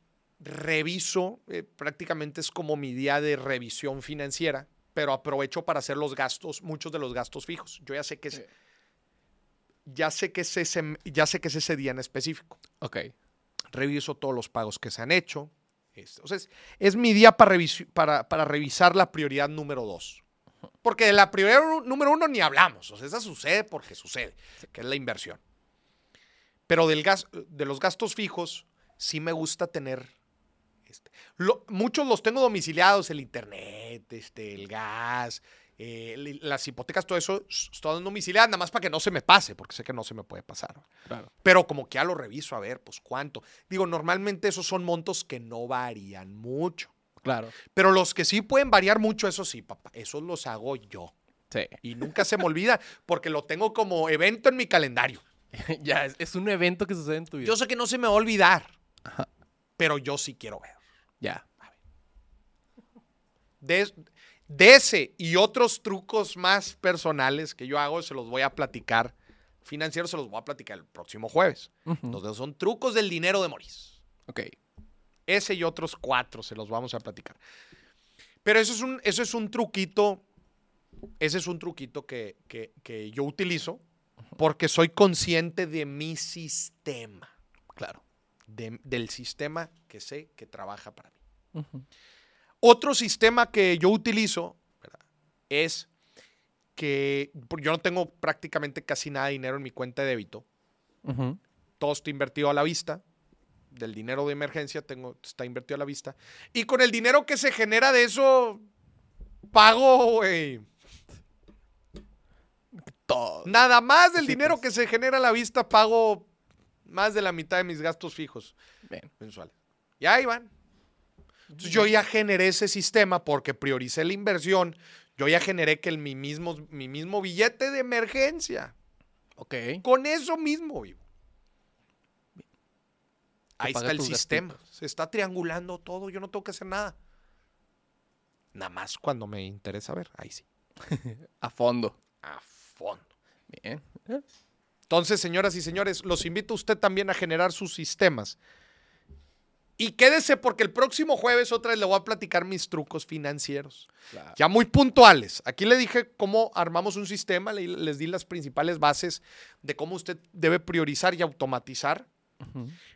reviso, eh, prácticamente es como mi día de revisión financiera, pero aprovecho para hacer los gastos, muchos de los gastos fijos. Yo ya sé que es, Sí. ya sé que es ese, ya sé que es ese día en específico. Ok. Reviso todos los pagos que se han hecho. Este, o sea, es, es mi día para, para, para revisar la prioridad número dos. Porque de la prioridad número uno ni hablamos. O sea, esa sucede porque sucede, que es la inversión. Pero del gas, de los gastos fijos, sí me gusta tener. Este, lo- muchos los tengo domiciliados: el internet, este, el gas, eh, las hipotecas, todo eso, s- todo domiciliado, nada más para que no se me pase, porque sé que no se me puede pasar. Claro. Pero como que ya lo reviso a ver, pues cuánto. Digo, normalmente esos son montos que no varían mucho. Claro. Pero los que sí pueden variar mucho, eso sí, papá, esos los hago yo. Sí. Y nunca se me olvida porque lo tengo como evento en mi calendario. ya, es, es un evento que sucede en tu vida. Yo sé que no se me va a olvidar, Ajá. pero yo sí quiero ver. Ya. De, de ese y otros trucos más personales que yo hago, se los voy a platicar. Financieros se los voy a platicar el próximo jueves. Dedos son trucos del dinero de Maurice. Ok. Ese y otros cuatro se los vamos a platicar. Pero eso es un, eso es un truquito. Ese es un truquito que, que- que yo utilizo porque soy consciente de mi sistema. Claro. De- del sistema que sé que trabaja para mí. Otro sistema que yo utilizo ¿verdad? es que yo no tengo prácticamente casi nada de dinero en mi cuenta de débito. Todo está invertido a la vista. Del dinero de emergencia tengo, está invertido a la vista. Y con el dinero que se genera de eso, pago, güey. Todo. Nada más del Sí, dinero pues. que se genera a la vista, pago más de la mitad de mis gastos fijos Bien. mensuales. Y ahí van. Entonces yo ya generé ese sistema porque prioricé la inversión. Yo ya generé que el, mi, mismo, mi mismo billete de emergencia. Ok. Con eso mismo vivo. Ahí está el sistema. gastitos. Se está triangulando todo. Yo no tengo que hacer nada. Nada más cuando me interesa ver. Ahí sí. A fondo. A fondo. Bien. Entonces, señoras y señores, los invito a usted también a generar sus sistemas. Y quédese porque el próximo jueves otra vez le voy a platicar mis trucos financieros. Claro. Ya muy puntuales. Aquí le dije cómo armamos un sistema, le- les di las principales bases de cómo usted debe priorizar y automatizar.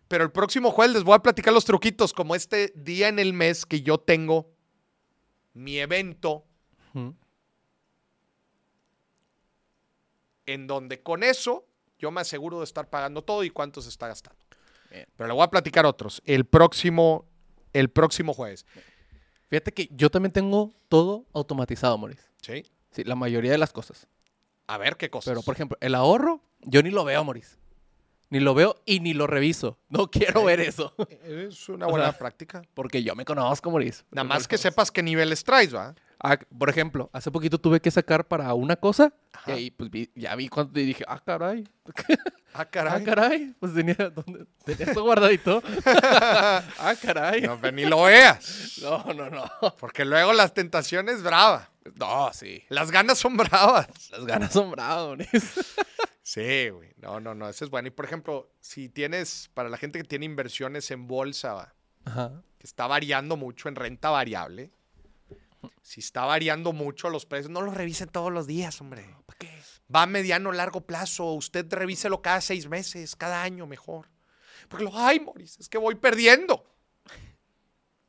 Pero el próximo jueves les voy a platicar los truquitos, como este día en el mes que yo tengo mi evento, en donde con eso yo me aseguro de estar pagando todo y cuánto se está gastando. Bien. Pero le voy a platicar otros. El próximo, el próximo jueves. Fíjate que yo también tengo todo automatizado, Maurice. ¿Sí? Sí, la mayoría de las cosas. A ver qué cosas. Pero, por ejemplo, el ahorro, yo ni lo veo, Maurice. Ni lo veo y ni lo reviso. No quiero ver eso. Es una O buena sea, práctica. Porque yo me conozco, Maurice. Nada más que sepas qué niveles traes, ¿va? Ah, por ejemplo, hace poquito tuve que sacar para una cosa Ajá. y ahí pues vi- ya vi cuánto y dije, ah, caray. Ah, Ah, caray. caray. Pues tenía, ¿dónde? tenía esto guardadito. ah, caray. No, pero ni lo veas. No, no, no. Porque luego las tentaciones brava. No, sí. Las ganas son bravas. Las ganas son bravas. Sí, güey. No, no, no. Eso es bueno. Y por ejemplo, si tienes, para la gente que tiene inversiones en bolsa, ¿va? Ajá. que está variando mucho en renta variable, si está variando mucho los precios, no los revisen todos los días, hombre. ¿Para qué? Va a mediano o largo plazo. Usted revíselo cada seis meses, cada año mejor. Porque lo, ay, Moris, es que voy perdiendo.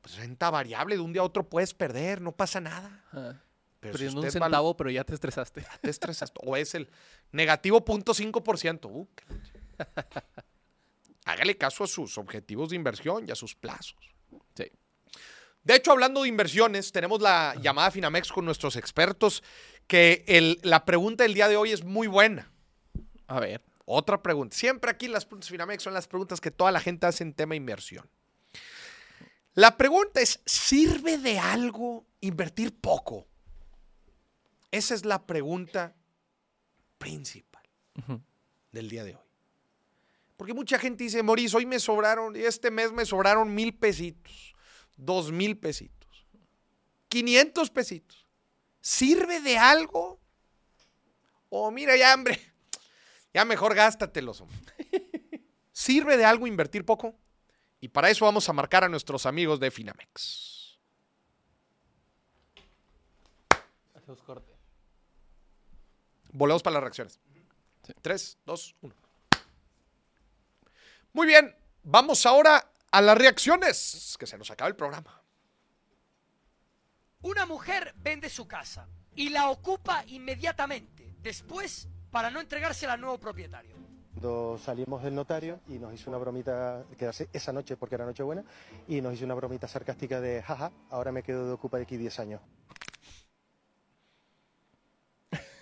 Pues renta variable, de un día a otro puedes perder, no pasa nada. Ajá. Pero si Perdiendo un usted va- centavo, pero ya te estresaste. te estresas. O es el negativo 0.5%. Uh, qué leche. Hágale caso a sus objetivos de inversión y a sus plazos. Sí. De hecho, hablando de inversiones, tenemos la llamada Finamex con nuestros expertos, que el- la pregunta del día de hoy es muy buena. A ver. Otra pregunta. Siempre aquí las preguntas Finamex son las preguntas que toda la gente hace en tema inversión. La pregunta es, ¿sirve de algo invertir poco? Esa es la pregunta principal del día de hoy. Porque mucha gente dice, Moris, hoy me sobraron, este mes me sobraron mil pesitos, dos mil pesitos, 500 pesitos. ¿Sirve de algo? O mira ya, hombre, ya mejor gástatelos. hombre. ¿Sirve de algo invertir poco? Y para eso vamos a marcar a nuestros amigos de Finamex. Hacemos corte. Volvemos para las reacciones. Sí. 3, 2, 1. Muy bien, vamos ahora a las reacciones, que se nos acaba el programa. Una mujer vende su casa y la ocupa inmediatamente, después para no entregársela al nuevo propietario. Cuando salimos del notario y nos hizo una bromita, quedarse esa noche porque era Nochebuena, y nos hizo una bromita sarcástica de, jaja, ahora me quedo de ocupa de aquí 10 años.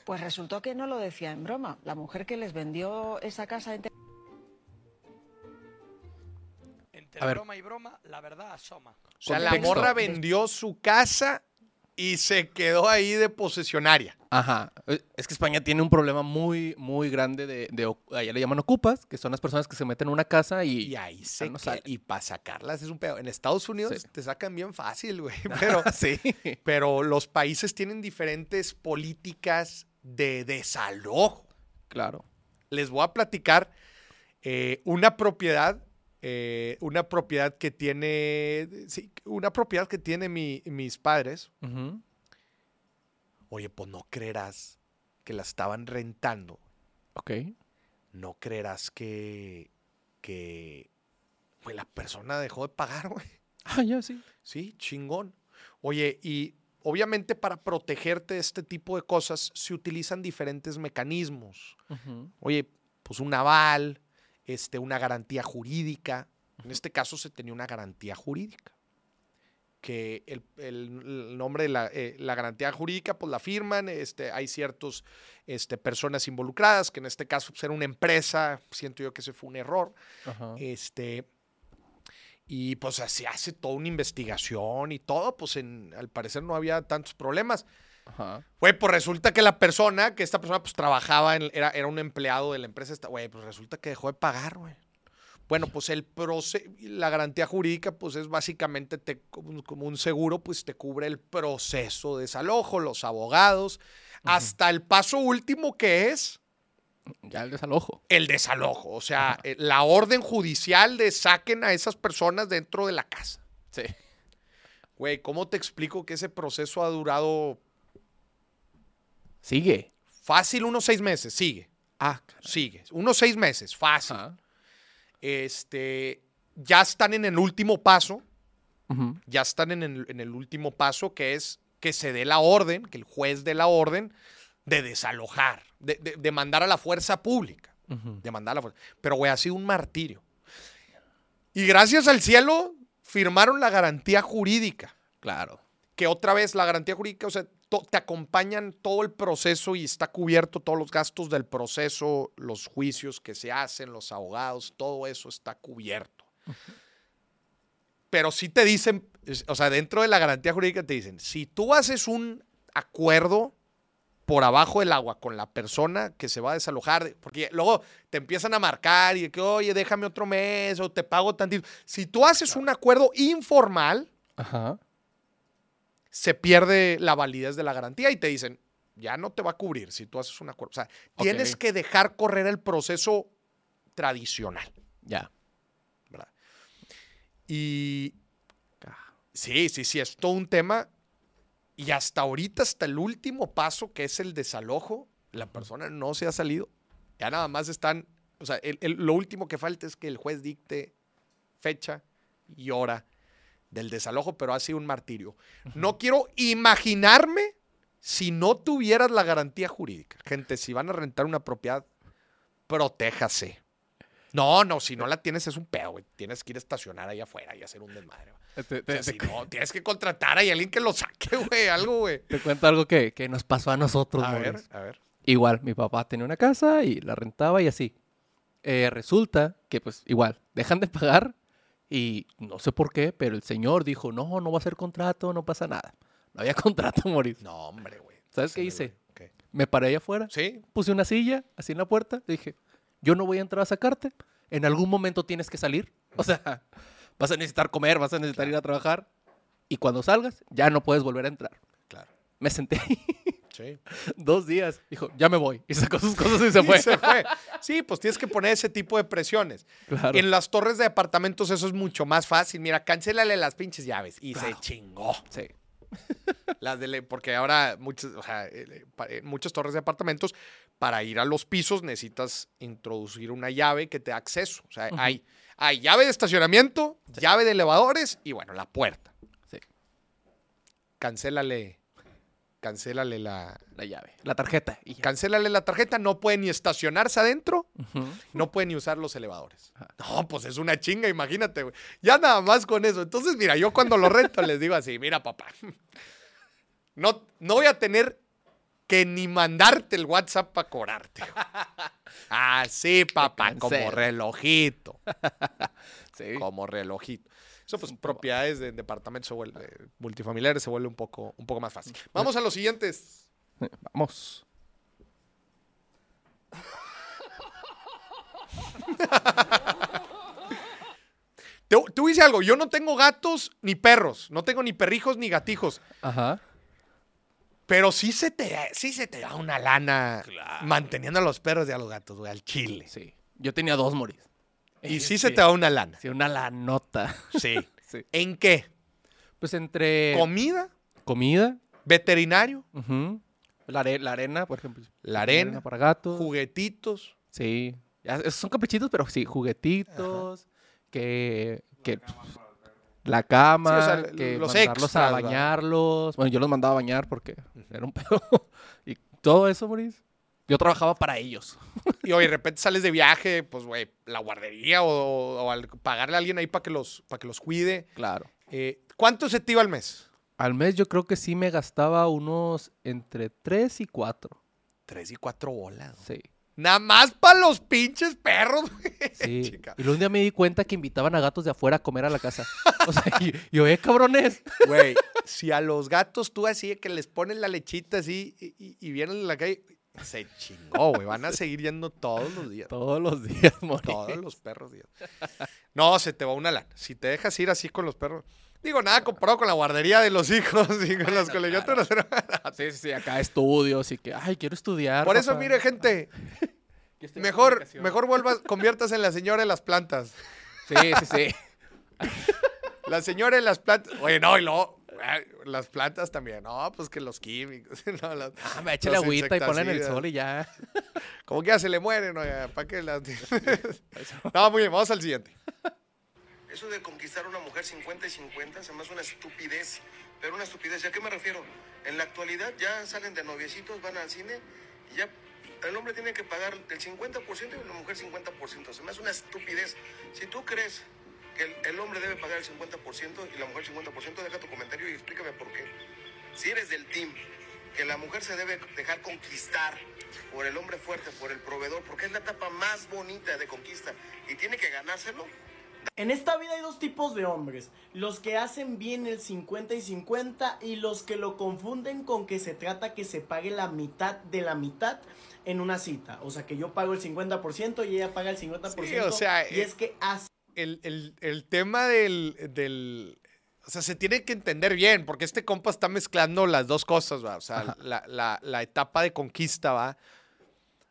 Pues resultó que no lo decía en broma. La mujer que les vendió esa casa en Entre A ver. broma y broma, la verdad asoma. O sea, la morra vendió su casa y se quedó ahí de posesionaria. Ajá. Eh, Es que España tiene un problema muy, muy grande de, allá le llaman ocupas, que son las personas que se meten en una casa y... Y ahí se no que- sale. Y para sacarlas es un pedo. En Estados Unidos Sí. te sacan bien fácil, güey. Pero, sí. pero los países tienen diferentes políticas de desalojo. Claro. les voy a platicar eh, una propiedad, eh, una propiedad que tiene, sí, una propiedad que tiene mi- mis padres. Oye, pues no creerás que la estaban rentando. Ok. No creerás que, que, pues la persona dejó de pagar, güey. Ah, ya, sí. Sí, chingón. Oye, y obviamente para protegerte de este tipo de cosas se utilizan diferentes mecanismos. Oye, pues un aval, este, una garantía jurídica. En este caso se tenía una garantía jurídica. Que el, el- el nombre de la, eh, la garantía jurídica, pues la firman, este, hay ciertas este, personas involucradas, que en este caso pues, era una empresa, siento yo que ese fue un error. Este, y pues se hace toda una investigación y todo, pues en- al parecer no había tantos problemas. Ajá. Güey, pues resulta que la persona, que esta persona pues trabajaba, en, era, era un empleado de la empresa, esta- güey, pues resulta que dejó de pagar, güey. Bueno, pues el proce la garantía jurídica, pues es básicamente te- como, como un seguro, pues te cubre el proceso de desalojo, los abogados, hasta el paso último que es Ya el desalojo. el desalojo. O sea, eh, la orden judicial de saquen a esas personas dentro de la casa. Sí. Güey, ¿cómo te explico que ese proceso ha durado Sigue. fácil unos seis meses? Sigue. Ah, Sigue. Unos seis meses, fácil. Ajá. Este, ya están en el último paso, ya están en el, en el último paso que es que se dé la orden, que el juez dé la orden de desalojar, de, de- de mandar a la fuerza pública. Ujú. demandar a la fuerza. Pero, güey, ha sido un martirio. Y gracias al cielo firmaron la garantía jurídica. Claro. Que otra vez la garantía jurídica, o sea, te acompañan todo el proceso y está cubierto todos los gastos del proceso, los juicios que se hacen, los abogados, todo eso está cubierto. Pero sí te dicen, o sea, dentro de la garantía jurídica te dicen, si tú haces un acuerdo por abajo del agua con la persona que se va a desalojar, porque luego te empiezan a marcar y que, oye, déjame otro mes o te pago tantito. Si tú haces un acuerdo informal, Ajá. se pierde la validez de la garantía y te dicen, ya no te va a cubrir si tú haces un acuerdo. O sea, tienes que dejar correr el proceso tradicional, Ya. ¿verdad? Y sí, sí, sí, es todo un tema. Y hasta ahorita, hasta el último paso, que es el desalojo, la persona no se ha salido. Ya nada más están, o sea, el- el- lo último que falta es que el juez dicte fecha y hora del desalojo, pero ha sido un martirio. No quiero imaginarme si no tuvieras la garantía jurídica. Gente, si van a rentar una propiedad, protéjase. No, no, si no la tienes es un pedo, güey. Tienes que ir a estacionar ahí afuera y hacer un desmadre. güey. Te, O sea, te- si te- no, tienes que contratar a alguien que lo saque, güey, algo, güey. te cuento algo que, que nos pasó a nosotros, A ver, a ver. Igual, mi papá tenía una casa y la rentaba y así. Eh, resulta que, pues, igual, dejan de pagar y no sé por qué, pero el señor dijo, no, no va a ser contrato, no pasa nada. No había contrato, Moris. No, hombre, güey. ¿Sabes qué hice? Me paré allá afuera, ¿Sí? puse una silla así en la puerta, dije, yo no voy a entrar a sacarte, en algún momento tienes que salir. O sea, vas a necesitar comer, vas a necesitar ir a trabajar y cuando salgas ya no puedes volver a entrar. Claro. Me senté ahí Sí. dos días, dijo, ya me voy. Y sacó sus cosas y se fue. Y se fue. Sí, pues tienes que poner ese tipo de presiones. Claro. En las torres de departamentos eso es mucho más fácil. Mira, cancélale las pinches llaves. Y se chingó. Sí. Las de, porque ahora o sea, eh, en muchas torres de apartamentos, para ir a los pisos necesitas introducir una llave que te da acceso. O sea, hay, hay llave de estacionamiento, llave de elevadores y bueno, la puerta. Sí. Cancélale, cancélale la, La llave, la tarjeta. Y cancélale la tarjeta. No puede ni estacionarse adentro, no puede ni usar los elevadores. No, pues es una chinga, imagínate, güey. Ya nada más con eso. Entonces, mira, yo cuando lo rento les digo así, mira, papá, no, no voy a tener que ni mandarte el WhatsApp para cobrarte. Así, papá, como relojito, Sí. como relojito. Eso, pues, propiedades de departamentos se vuelve- multifamiliares se vuelve un poco, un poco más fácil. Vamos a los siguientes. Vamos. Te, te voy a decir algo, yo no tengo gatos ni perros, no tengo ni perrijos ni gatijos. Ajá. Pero sí se te, sí se te da una lana manteniendo a los perros y a los gatos, güey, al chile. Sí. Yo tenía dos moris. Y sí, se te da una lana. Sí, una la nota. Sí. Sí. ¿En qué? Pues entre ¿Comida? comida, ¿Veterinario? la, are- la arena, por ejemplo. La arena, para gatos. ¿Juguetitos? Sí. Esos son caprichitos, pero sí, juguetitos. Que, que la cama, Sí, o sea, que los mandarlos extras, a ¿verdad? bañarlos. Bueno, yo los mandaba a bañar porque era un pedo. y todo eso, Moris. Yo trabajaba para ellos. Y hoy de repente sales de viaje, pues, güey, la guardería o, o al- pagarle a alguien ahí para que, los, para que los cuide. Claro. Eh, ¿Cuánto se te iba al mes? Al mes yo creo que sí me gastaba unos entre 3 y 4. Tres y cuatro bolas. Sí. Nada más para los pinches perros, güey. Sí. Chica. Y luego un día me di cuenta que invitaban a gatos de afuera a comer a la casa. O sea, y yo, eh, cabrones. Güey, si a los gatos tú así de que les pones la lechita así y, y- y vienen en la calle, se chingó, güey. Van a seguir yendo todos los días. Todos los días, morí. Todos los perros días. No, se te va una lana. Si te dejas ir así con los perros. Digo, nada comparado con la guardería de los hijos y con las colegiaturas. Sí, sí, sí, acá estudios y que, ay, quiero estudiar. Por eso, mire, gente, mejor, mejor vuelvas, conviertas en la señora de las plantas. Sí, sí, sí. La señora de las plantas. Oye, no, y luego, las plantas también. No, pues que los químicos. no, las- Ah, me eché la agüita y ponla en el sol y ya. Como que ya se le mueren, oiga, ¿para qué las.? no, muy bien, vamos al siguiente. Eso de conquistar a una mujer 50 y 50 se me hace una estupidez. Pero una estupidez, ¿y a qué me refiero? En la actualidad ya salen de noviecitos, van al cine y ya el hombre tiene que pagar el 50% y la mujer 50%. Se me hace una estupidez. Si tú crees que el, el hombre debe pagar el 50% y la mujer el 50%, deja tu comentario y explícame por qué. Si eres del team que la mujer se debe dejar conquistar por el hombre fuerte, por el proveedor, porque es la etapa más bonita de conquista y tiene que ganárselo, En esta vida hay dos tipos de hombres, los que hacen bien el 50 y 50 y los que lo confunden con que se trata que se pague la mitad de la mitad en una cita. O sea, que yo pago el 50% y ella paga el 50%. Sí, o sea, y eh, es que así el, el- el tema del, del- O sea, se tiene que entender bien, porque este compa está mezclando las dos cosas, ¿va? O sea, la, la- la etapa de conquista, ¿va?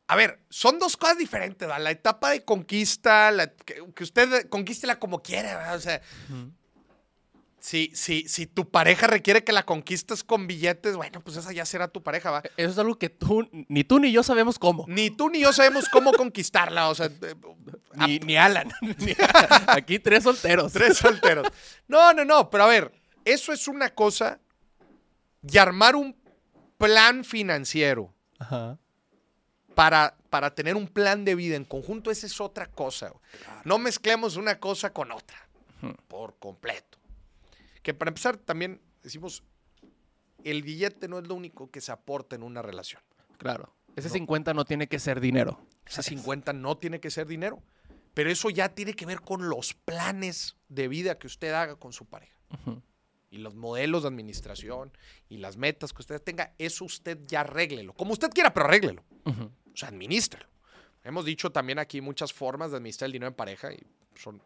A ver, son dos cosas diferentes, ¿va? La etapa de conquista, la- que, que usted conquístela como quiera, ¿va? O sea, si, si, si tu pareja requiere que la conquistes con billetes, bueno, pues esa ya será tu pareja, ¿va? Eso es algo que tú, ni tú ni yo sabemos cómo. Ni tú ni yo sabemos cómo conquistarla, o sea, eh, Ni, ni Alan. Aquí tres solteros. Tres solteros. No, no, no, pero a ver, eso es una cosa y armar un plan financiero Ajá. para, para tener un plan de vida en conjunto, esa es otra cosa. No mezclemos una cosa con otra por completo. Que para empezar también decimos, el billete no es lo único que se aporta en una relación. Claro. Ese 50 no tiene que ser dinero. Ese 50 no tiene que ser dinero, pero eso ya tiene que ver con los planes de vida que usted haga con su pareja. Y los modelos de administración y las metas que usted tenga, eso usted ya arréglelo. Como usted quiera, pero arréglelo. O sea, administrelo. Hemos dicho también aquí muchas formas de administrar el dinero en pareja y son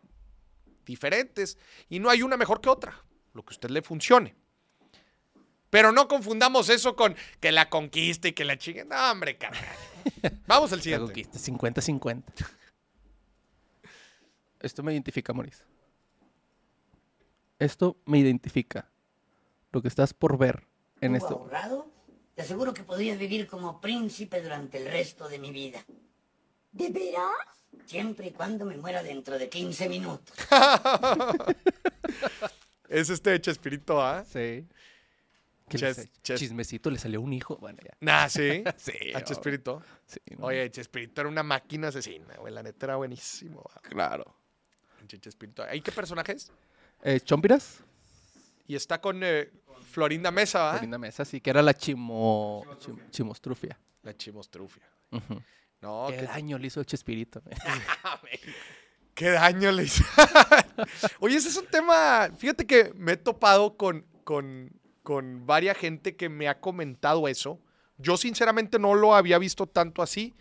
diferentes y no hay una mejor que otra, lo que a usted le funcione. Pero no confundamos eso con que la conquista y que la chingue. No, hombre, carnal. Vamos al La siguiente. conquista, 50-50. Esto me identifica, Maurice. Esto me identifica. Lo que estás por ver en ¿Tú esto. ahorrado? Te aseguro que podrías vivir como príncipe durante el resto de mi vida. ¿De veras? Siempre y cuando me muera dentro de 15 minutos. Es este Chespirito, ¿ah? Sí. ¿Qué Ches- ches- Chismecito, le salió un hijo. Bueno, ya. Nah, sí. Sí, A. Chespirito. Sí. Oye, Chespirito era una máquina asesina, güey. La neta era buenísimo. va. Claro. Chespirito. ¿Ahí qué personaje es? Eh, ¿Chompiras? Y está con eh, Florinda Mesa, ¿va? Florinda Mesa, sí, que era la chimo... chim- chimostrufia. La chimostrufia. Ujú. No, Qué qué, daño le hizo el Chespirito. qué daño le hizo. Oye, ese es un tema. Fíjate que me he topado con, con, con varias gente que me ha comentado eso. Yo, sinceramente, no lo había visto tanto así,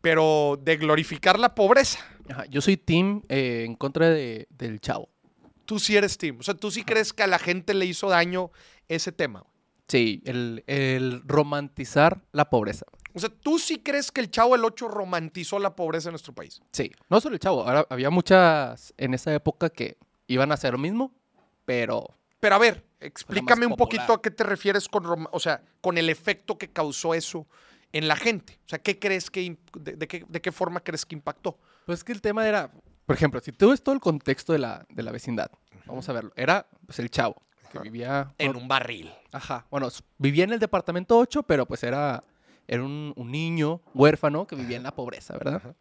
pero de glorificar la pobreza. Ajá, Yo soy team eh, en contra de- del chavo. Tú sí eres team. O sea, tú sí crees que a la gente le hizo daño ese tema. Sí, el, el romantizar la pobreza. O sea, tú sí crees que el Chavo el 8 romantizó la pobreza en nuestro país. Sí, no solo el chavo. Ahora, había muchas en esa época que iban a hacer lo mismo, pero Pero a ver, explícame un poquito a qué te refieres con, o sea, con el efecto que causó eso en la gente. O sea, ¿qué crees que, de, de qué, de qué forma crees que impactó? pues que el tema era, por ejemplo, si tú ves todo el contexto de la, de la vecindad, vamos a verlo, era pues el chavo que vivía En un barril. Ajá. Bueno, vivía en el departamento 8, pero pues era, era un, un niño huérfano que vivía en la pobreza, ¿verdad?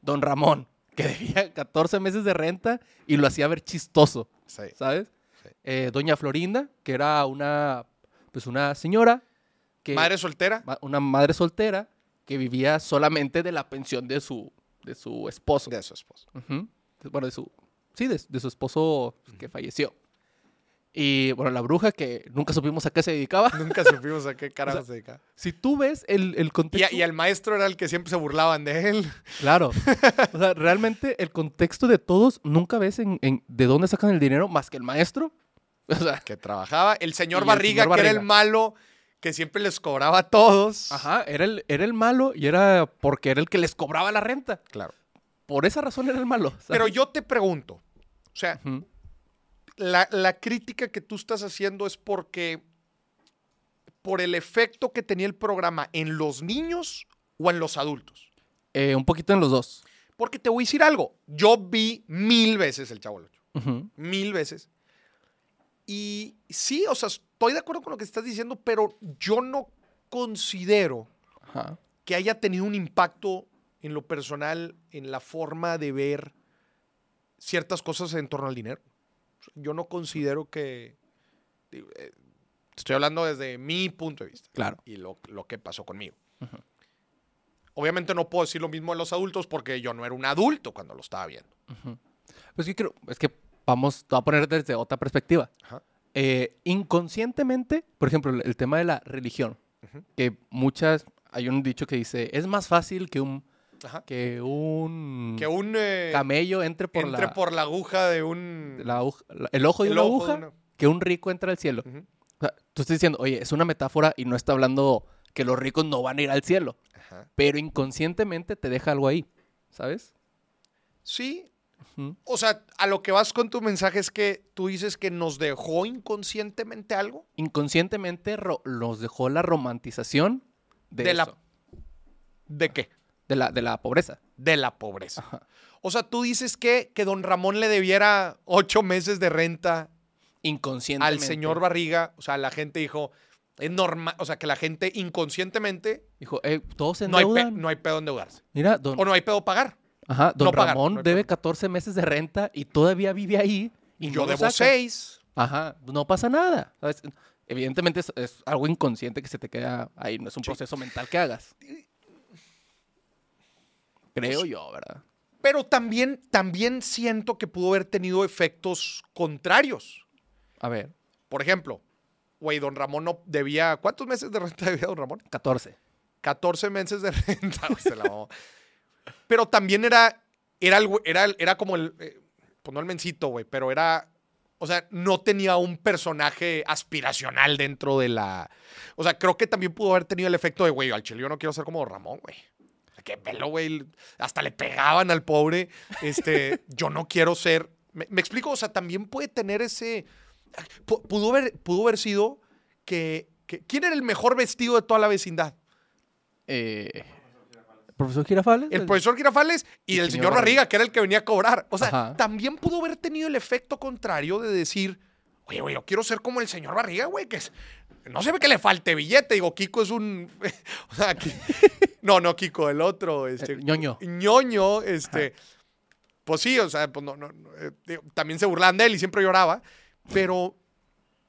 Don Ramón, que debía 14 meses de renta y lo hacía ver chistoso, Sí. ¿sabes? Sí. Eh, Doña Florinda, que era una, pues una señora que... Madre soltera. una madre soltera que vivía solamente de la pensión de su, de su esposo. De su esposo. Bueno, de su. Sí, de, de su esposo que falleció. Y bueno, la bruja que nunca supimos a qué se dedicaba. Nunca supimos a qué carajo O sea, se dedicaba. Si tú ves el, el Y, contexto. a- y el maestro era el que siempre se burlaban de él. Claro. O sea, realmente el contexto de todos nunca ves en, en de dónde sacan el dinero más que el maestro. O sea, Que trabajaba. El señor Y el Barriga, señor que era el Barriga. malo, que siempre les cobraba a todos. ajá, era el, era el malo y era porque era el que les cobraba la renta. Claro. Por esa razón era el malo. ¿sabes? Pero yo te pregunto, o sea, Ujú. La, la crítica que tú estás haciendo es porque por el efecto que tenía el programa en los niños o en los adultos. Eh, un poquito en los dos. Porque te voy a decir algo, yo vi mil veces el Chavo del Ocho, Ujú. mil veces. Y sí, o sea, estoy de acuerdo con lo que estás diciendo, pero yo no considero Ajá. que haya tenido un impacto en lo personal, en la forma de ver ciertas cosas en torno al dinero. Yo no considero que... eh, Estoy hablando desde mi punto de vista Claro. y lo, lo que pasó conmigo. Obviamente no puedo decir lo mismo de los adultos porque yo no era un adulto cuando lo estaba viendo. Pues yo creo, es que vamos, te voy a poner desde otra perspectiva. Ajá. Eh, inconscientemente, por ejemplo, el, el tema de la religión, que muchas, hay un dicho que dice, es más fácil que un, Ajá. que un Que un eh, camello entre por, entre la, por la aguja de un... la aguja- el ojo de el una ojo de aguja, una- que un rico entra al cielo. Ujú. O sea, tú estás diciendo, oye, es una metáfora y no está hablando que los ricos no van a ir al cielo, Ajá. pero inconscientemente te deja algo ahí, ¿sabes? Sí. O sea, a lo que vas con tu mensaje es que tú dices que nos dejó inconscientemente algo. Inconscientemente nos dejó la romantización de, De la- eso, ¿De qué? De, la, de la pobreza. De la pobreza. Ajá. O sea, tú dices que, que don Ramón le debiera ocho meses de renta Inconscientemente. al señor Barriga. O sea, la gente dijo, es normal. O sea, que la gente inconscientemente Dijo, eh, todos se no hay, pe- no hay pedo endeudarse. Mira, don, O no hay pedo pagar. ajá, don no pagar, Ramón no hay debe pedo. 14 meses de renta y todavía vive ahí. Y Yo no debo saca. seis. Ajá, no pasa nada. ¿sabes? Evidentemente es, es algo inconsciente que se te queda ahí, no es un Sí. proceso mental que hagas. Creo Pues- yo, ¿verdad? Pero también, también siento que pudo haber tenido efectos contrarios. A ver, Por ejemplo, güey, don Ramón no debía. ¿Cuántos meses de renta debía don Ramón? 14. 14 meses de renta. se la mamó. pero también era. Era, el era, era como el. eh, pues no el mencito, güey, pero era. O sea, no tenía un personaje aspiracional dentro de la. O sea, creo que también pudo haber tenido el efecto de, güey, al chile yo no quiero ser como don Ramón, güey. Qué pelo, güey. Hasta le pegaban al pobre. Este, yo no quiero ser. ¿Me, me explico? O sea, también puede tener ese. pu- Pudo haber, pudo haber sido que, que- ¿Quién era el mejor vestido de toda la vecindad? Eh, ¿Profesor Girafales? El profesor Girafales y Y el señor señor Barriga, Barriga. que era el que venía a cobrar. O sea, Ajá. también pudo haber tenido el efecto contrario de decir, oye, güey, yo quiero ser como el señor Barriga, güey, que es, no se ve que le falte billete. Digo, Kiko es un... o sea, que- no, no, Kiko, el otro. Este, Eh, ñoño. ñoño, este... Pues sí, o sea, pues no, no, no, eh, digo, también se burlaban de él y siempre lloraba, pero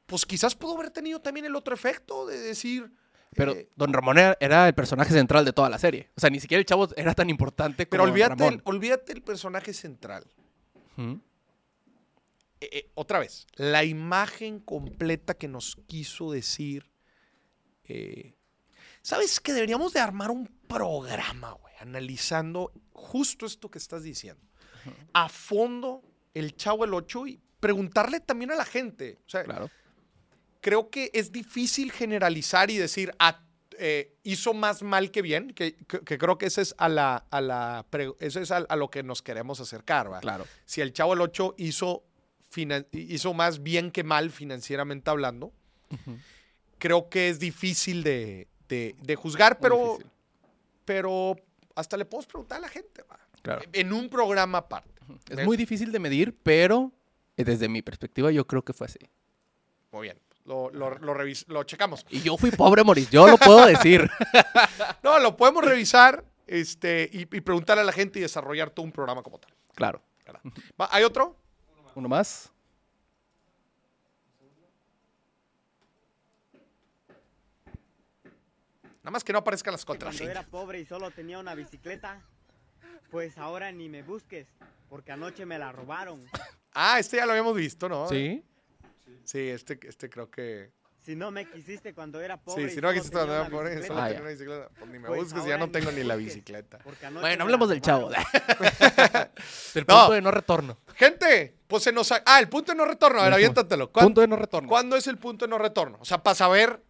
pues quizás pudo haber tenido también el otro efecto de decir... Pero eh, Don Ramón era, era el personaje central de toda la serie. O sea, ni siquiera el chavo era tan importante como pero olvídate, Ramón. el- olvídate el personaje central. Ujú. Eh, eh, otra vez, la imagen completa que nos quiso decir. eh, ¿Sabes que deberíamos de armar un programa, güey? Analizando justo esto que estás diciendo. A fondo, el Chavo el 8 y preguntarle también a la gente. O sea, Claro. creo que es difícil generalizar y decir, ah, eh, hizo más mal que bien, que, que- que creo que ese es a la, a la eso es a, a lo que nos queremos acercar, ¿va? Claro. Si el Chavo el 8 hizo, hizo más bien que mal financieramente hablando, creo que es difícil de, de- de juzgar, pero, pero hasta le podemos preguntar a la gente. Claro. En un programa aparte. Es muy difícil de medir, pero eh, desde mi perspectiva yo creo que fue así. Muy bien. Lo, lo, lo revis- lo checamos. Y yo fui pobre, Moris, yo lo puedo decir. No, lo podemos revisar este, y, y preguntarle a la gente y desarrollar todo un programa como tal. Claro. ¿Hay otro? Uno más. Nada más que no aparezcan las Cuando contraseñas. era pobre y solo tenía una bicicleta, pues ahora ni me busques, porque anoche me la robaron. Ah, este ya lo habíamos visto, ¿no? Sí. Sí, este, este creo que. Si no me quisiste cuando era pobre. Sí, si no solo quisiste cuando era pobre, solo Ah, tenía una bicicleta. Pues ni me pues busques, ya no tengo me ni la bicicleta. Bueno, me hablemos del chavo. Del No. punto de no retorno. Gente, pues se nos. ha- Ah, el punto de no retorno. A ver, aviéntatelo. ¿Cuán- Punto de no retorno. ¿Cuándo es el punto de no retorno? O sea, para saber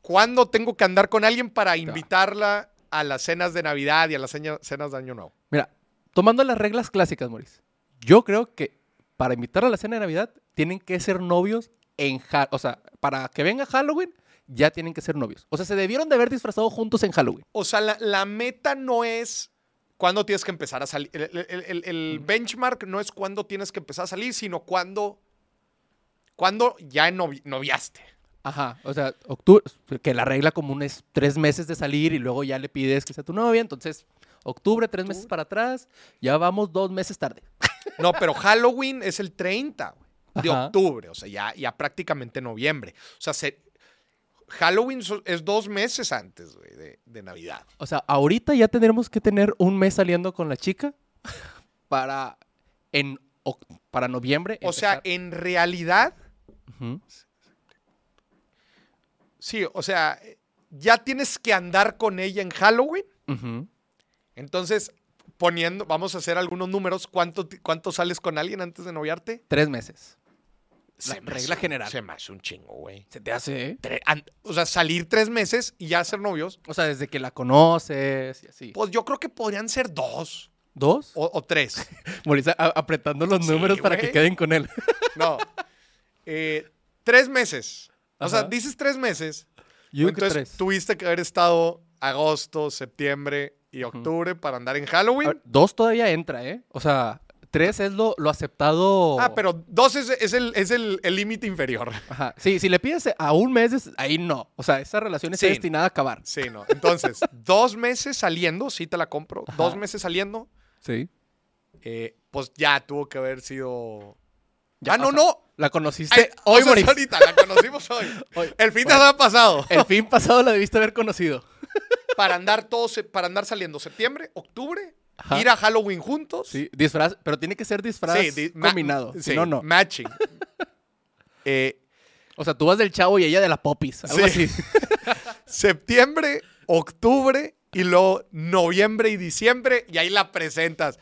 cuándo tengo que andar con alguien para invitarla a las cenas de Navidad y a las cenas de Año Nuevo. Mira, tomando las reglas clásicas, Moris, yo creo que para invitar a la cena de Navidad tienen que ser novios en Ha- O sea, para que venga Halloween, ya tienen que ser novios. O sea, se debieron de haber disfrazado juntos en Halloween. O sea, la, la meta no es cuándo tienes que empezar a salir. El, el- el- el benchmark no es cuándo tienes que empezar a salir, sino cuándo, cuándo ya novi- noviaste. Ajá, o sea, octubre, que la regla común es tres meses de salir y luego ya le pides que sea tu novia, entonces octubre, tres meses para atrás, ya vamos dos meses tarde. No, pero Halloween es el 30 güey, de Ajá. octubre, o sea, ya, ya prácticamente noviembre. O sea, se- Halloween es dos meses antes de, de Navidad. O sea, ahorita ya tendremos que tener un mes saliendo con la chica para en para noviembre. O sea, en realidad, sí, o sea, ya tienes que andar con ella en Halloween. Entonces, poniendo, vamos a hacer algunos números. ¿Cuánto, cuánto sales con alguien antes de noviarte? tres meses. Se me regla hace- general. Se me hace un chingo, güey. Se te hace, Tre- an- O sea, salir tres meses y ya ser novios. o sea, desde que la conoces y así. Pues yo creo que podrían ser dos ¿Dos? o, o tres. Morisa apretando los Sí, números para que queden con él. No. Eh, tres meses. O sea, dices tres meses. Yo que Entonces tres. tuviste que haber estado agosto, septiembre y octubre para andar en Halloween. Ver, dos todavía entra, ¿eh? O sea, tres es lo, lo aceptado. Ah, pero dos es, es el es el el límite inferior. Ajá. Sí, si le pides a un mes, es- ahí no. O sea, esa relación está Sí. destinada a acabar. Sí, no. Entonces, dos meses saliendo, sí te la compro. Ajá. Dos meses saliendo, Sí. eh, pues ya tuvo que haber sido. Ya, ah, no, o sea, no. La conociste Ay, o hoy, sea, Moris. ahorita, la conocimos hoy. Hoy. El fin de Bueno. semana pasado. El fin pasado la debiste haber conocido. para andar todos, se- para andar saliendo septiembre, octubre, Ajá. ir a Halloween juntos. Sí, disfraz, pero tiene que ser disfraz Sí, di- combinado. sí, Si no, no. Matching. Eh, O sea, tú vas del chavo y ella de la popis. Algo Sí. así. septiembre, octubre y luego noviembre y diciembre y ahí la presentas.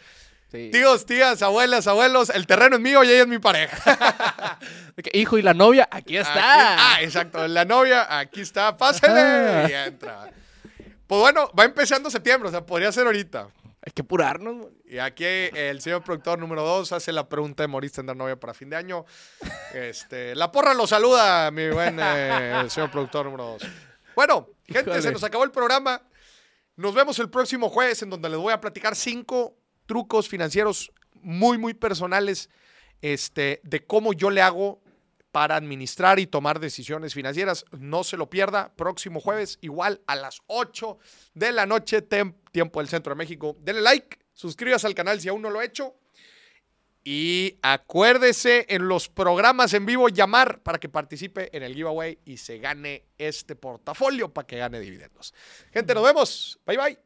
Tíos, tías, abuelas, abuelos, el terreno es mío y ella es mi pareja. Hijo, y la novia, aquí está. Aquí- ah, exacto. La novia, aquí está, pásale. Ajá. Y entra. Pues bueno, va empezando septiembre, o sea, podría ser ahorita. Hay que apurarnos. Moris. Y aquí el señor productor número dos hace la pregunta de ¿moriste en dar novia para fin de año? Este, la porra lo saluda, mi buen eh, señor productor número dos. Bueno, gente, Híjole. se nos acabó el programa. Nos vemos el próximo jueves en donde les voy a platicar cinco trucos financieros muy, muy personales este, de cómo yo le hago para administrar y tomar decisiones financieras. No se lo pierda. Próximo jueves, igual a las 8 de la noche, tiempo del centro de México. Denle like, suscríbase al canal si aún no lo ha hecho. Y acuérdese en los programas en vivo llamar para que participe en el giveaway y se gane este portafolio para que gane dividendos. Gente, nos vemos. Bye bye.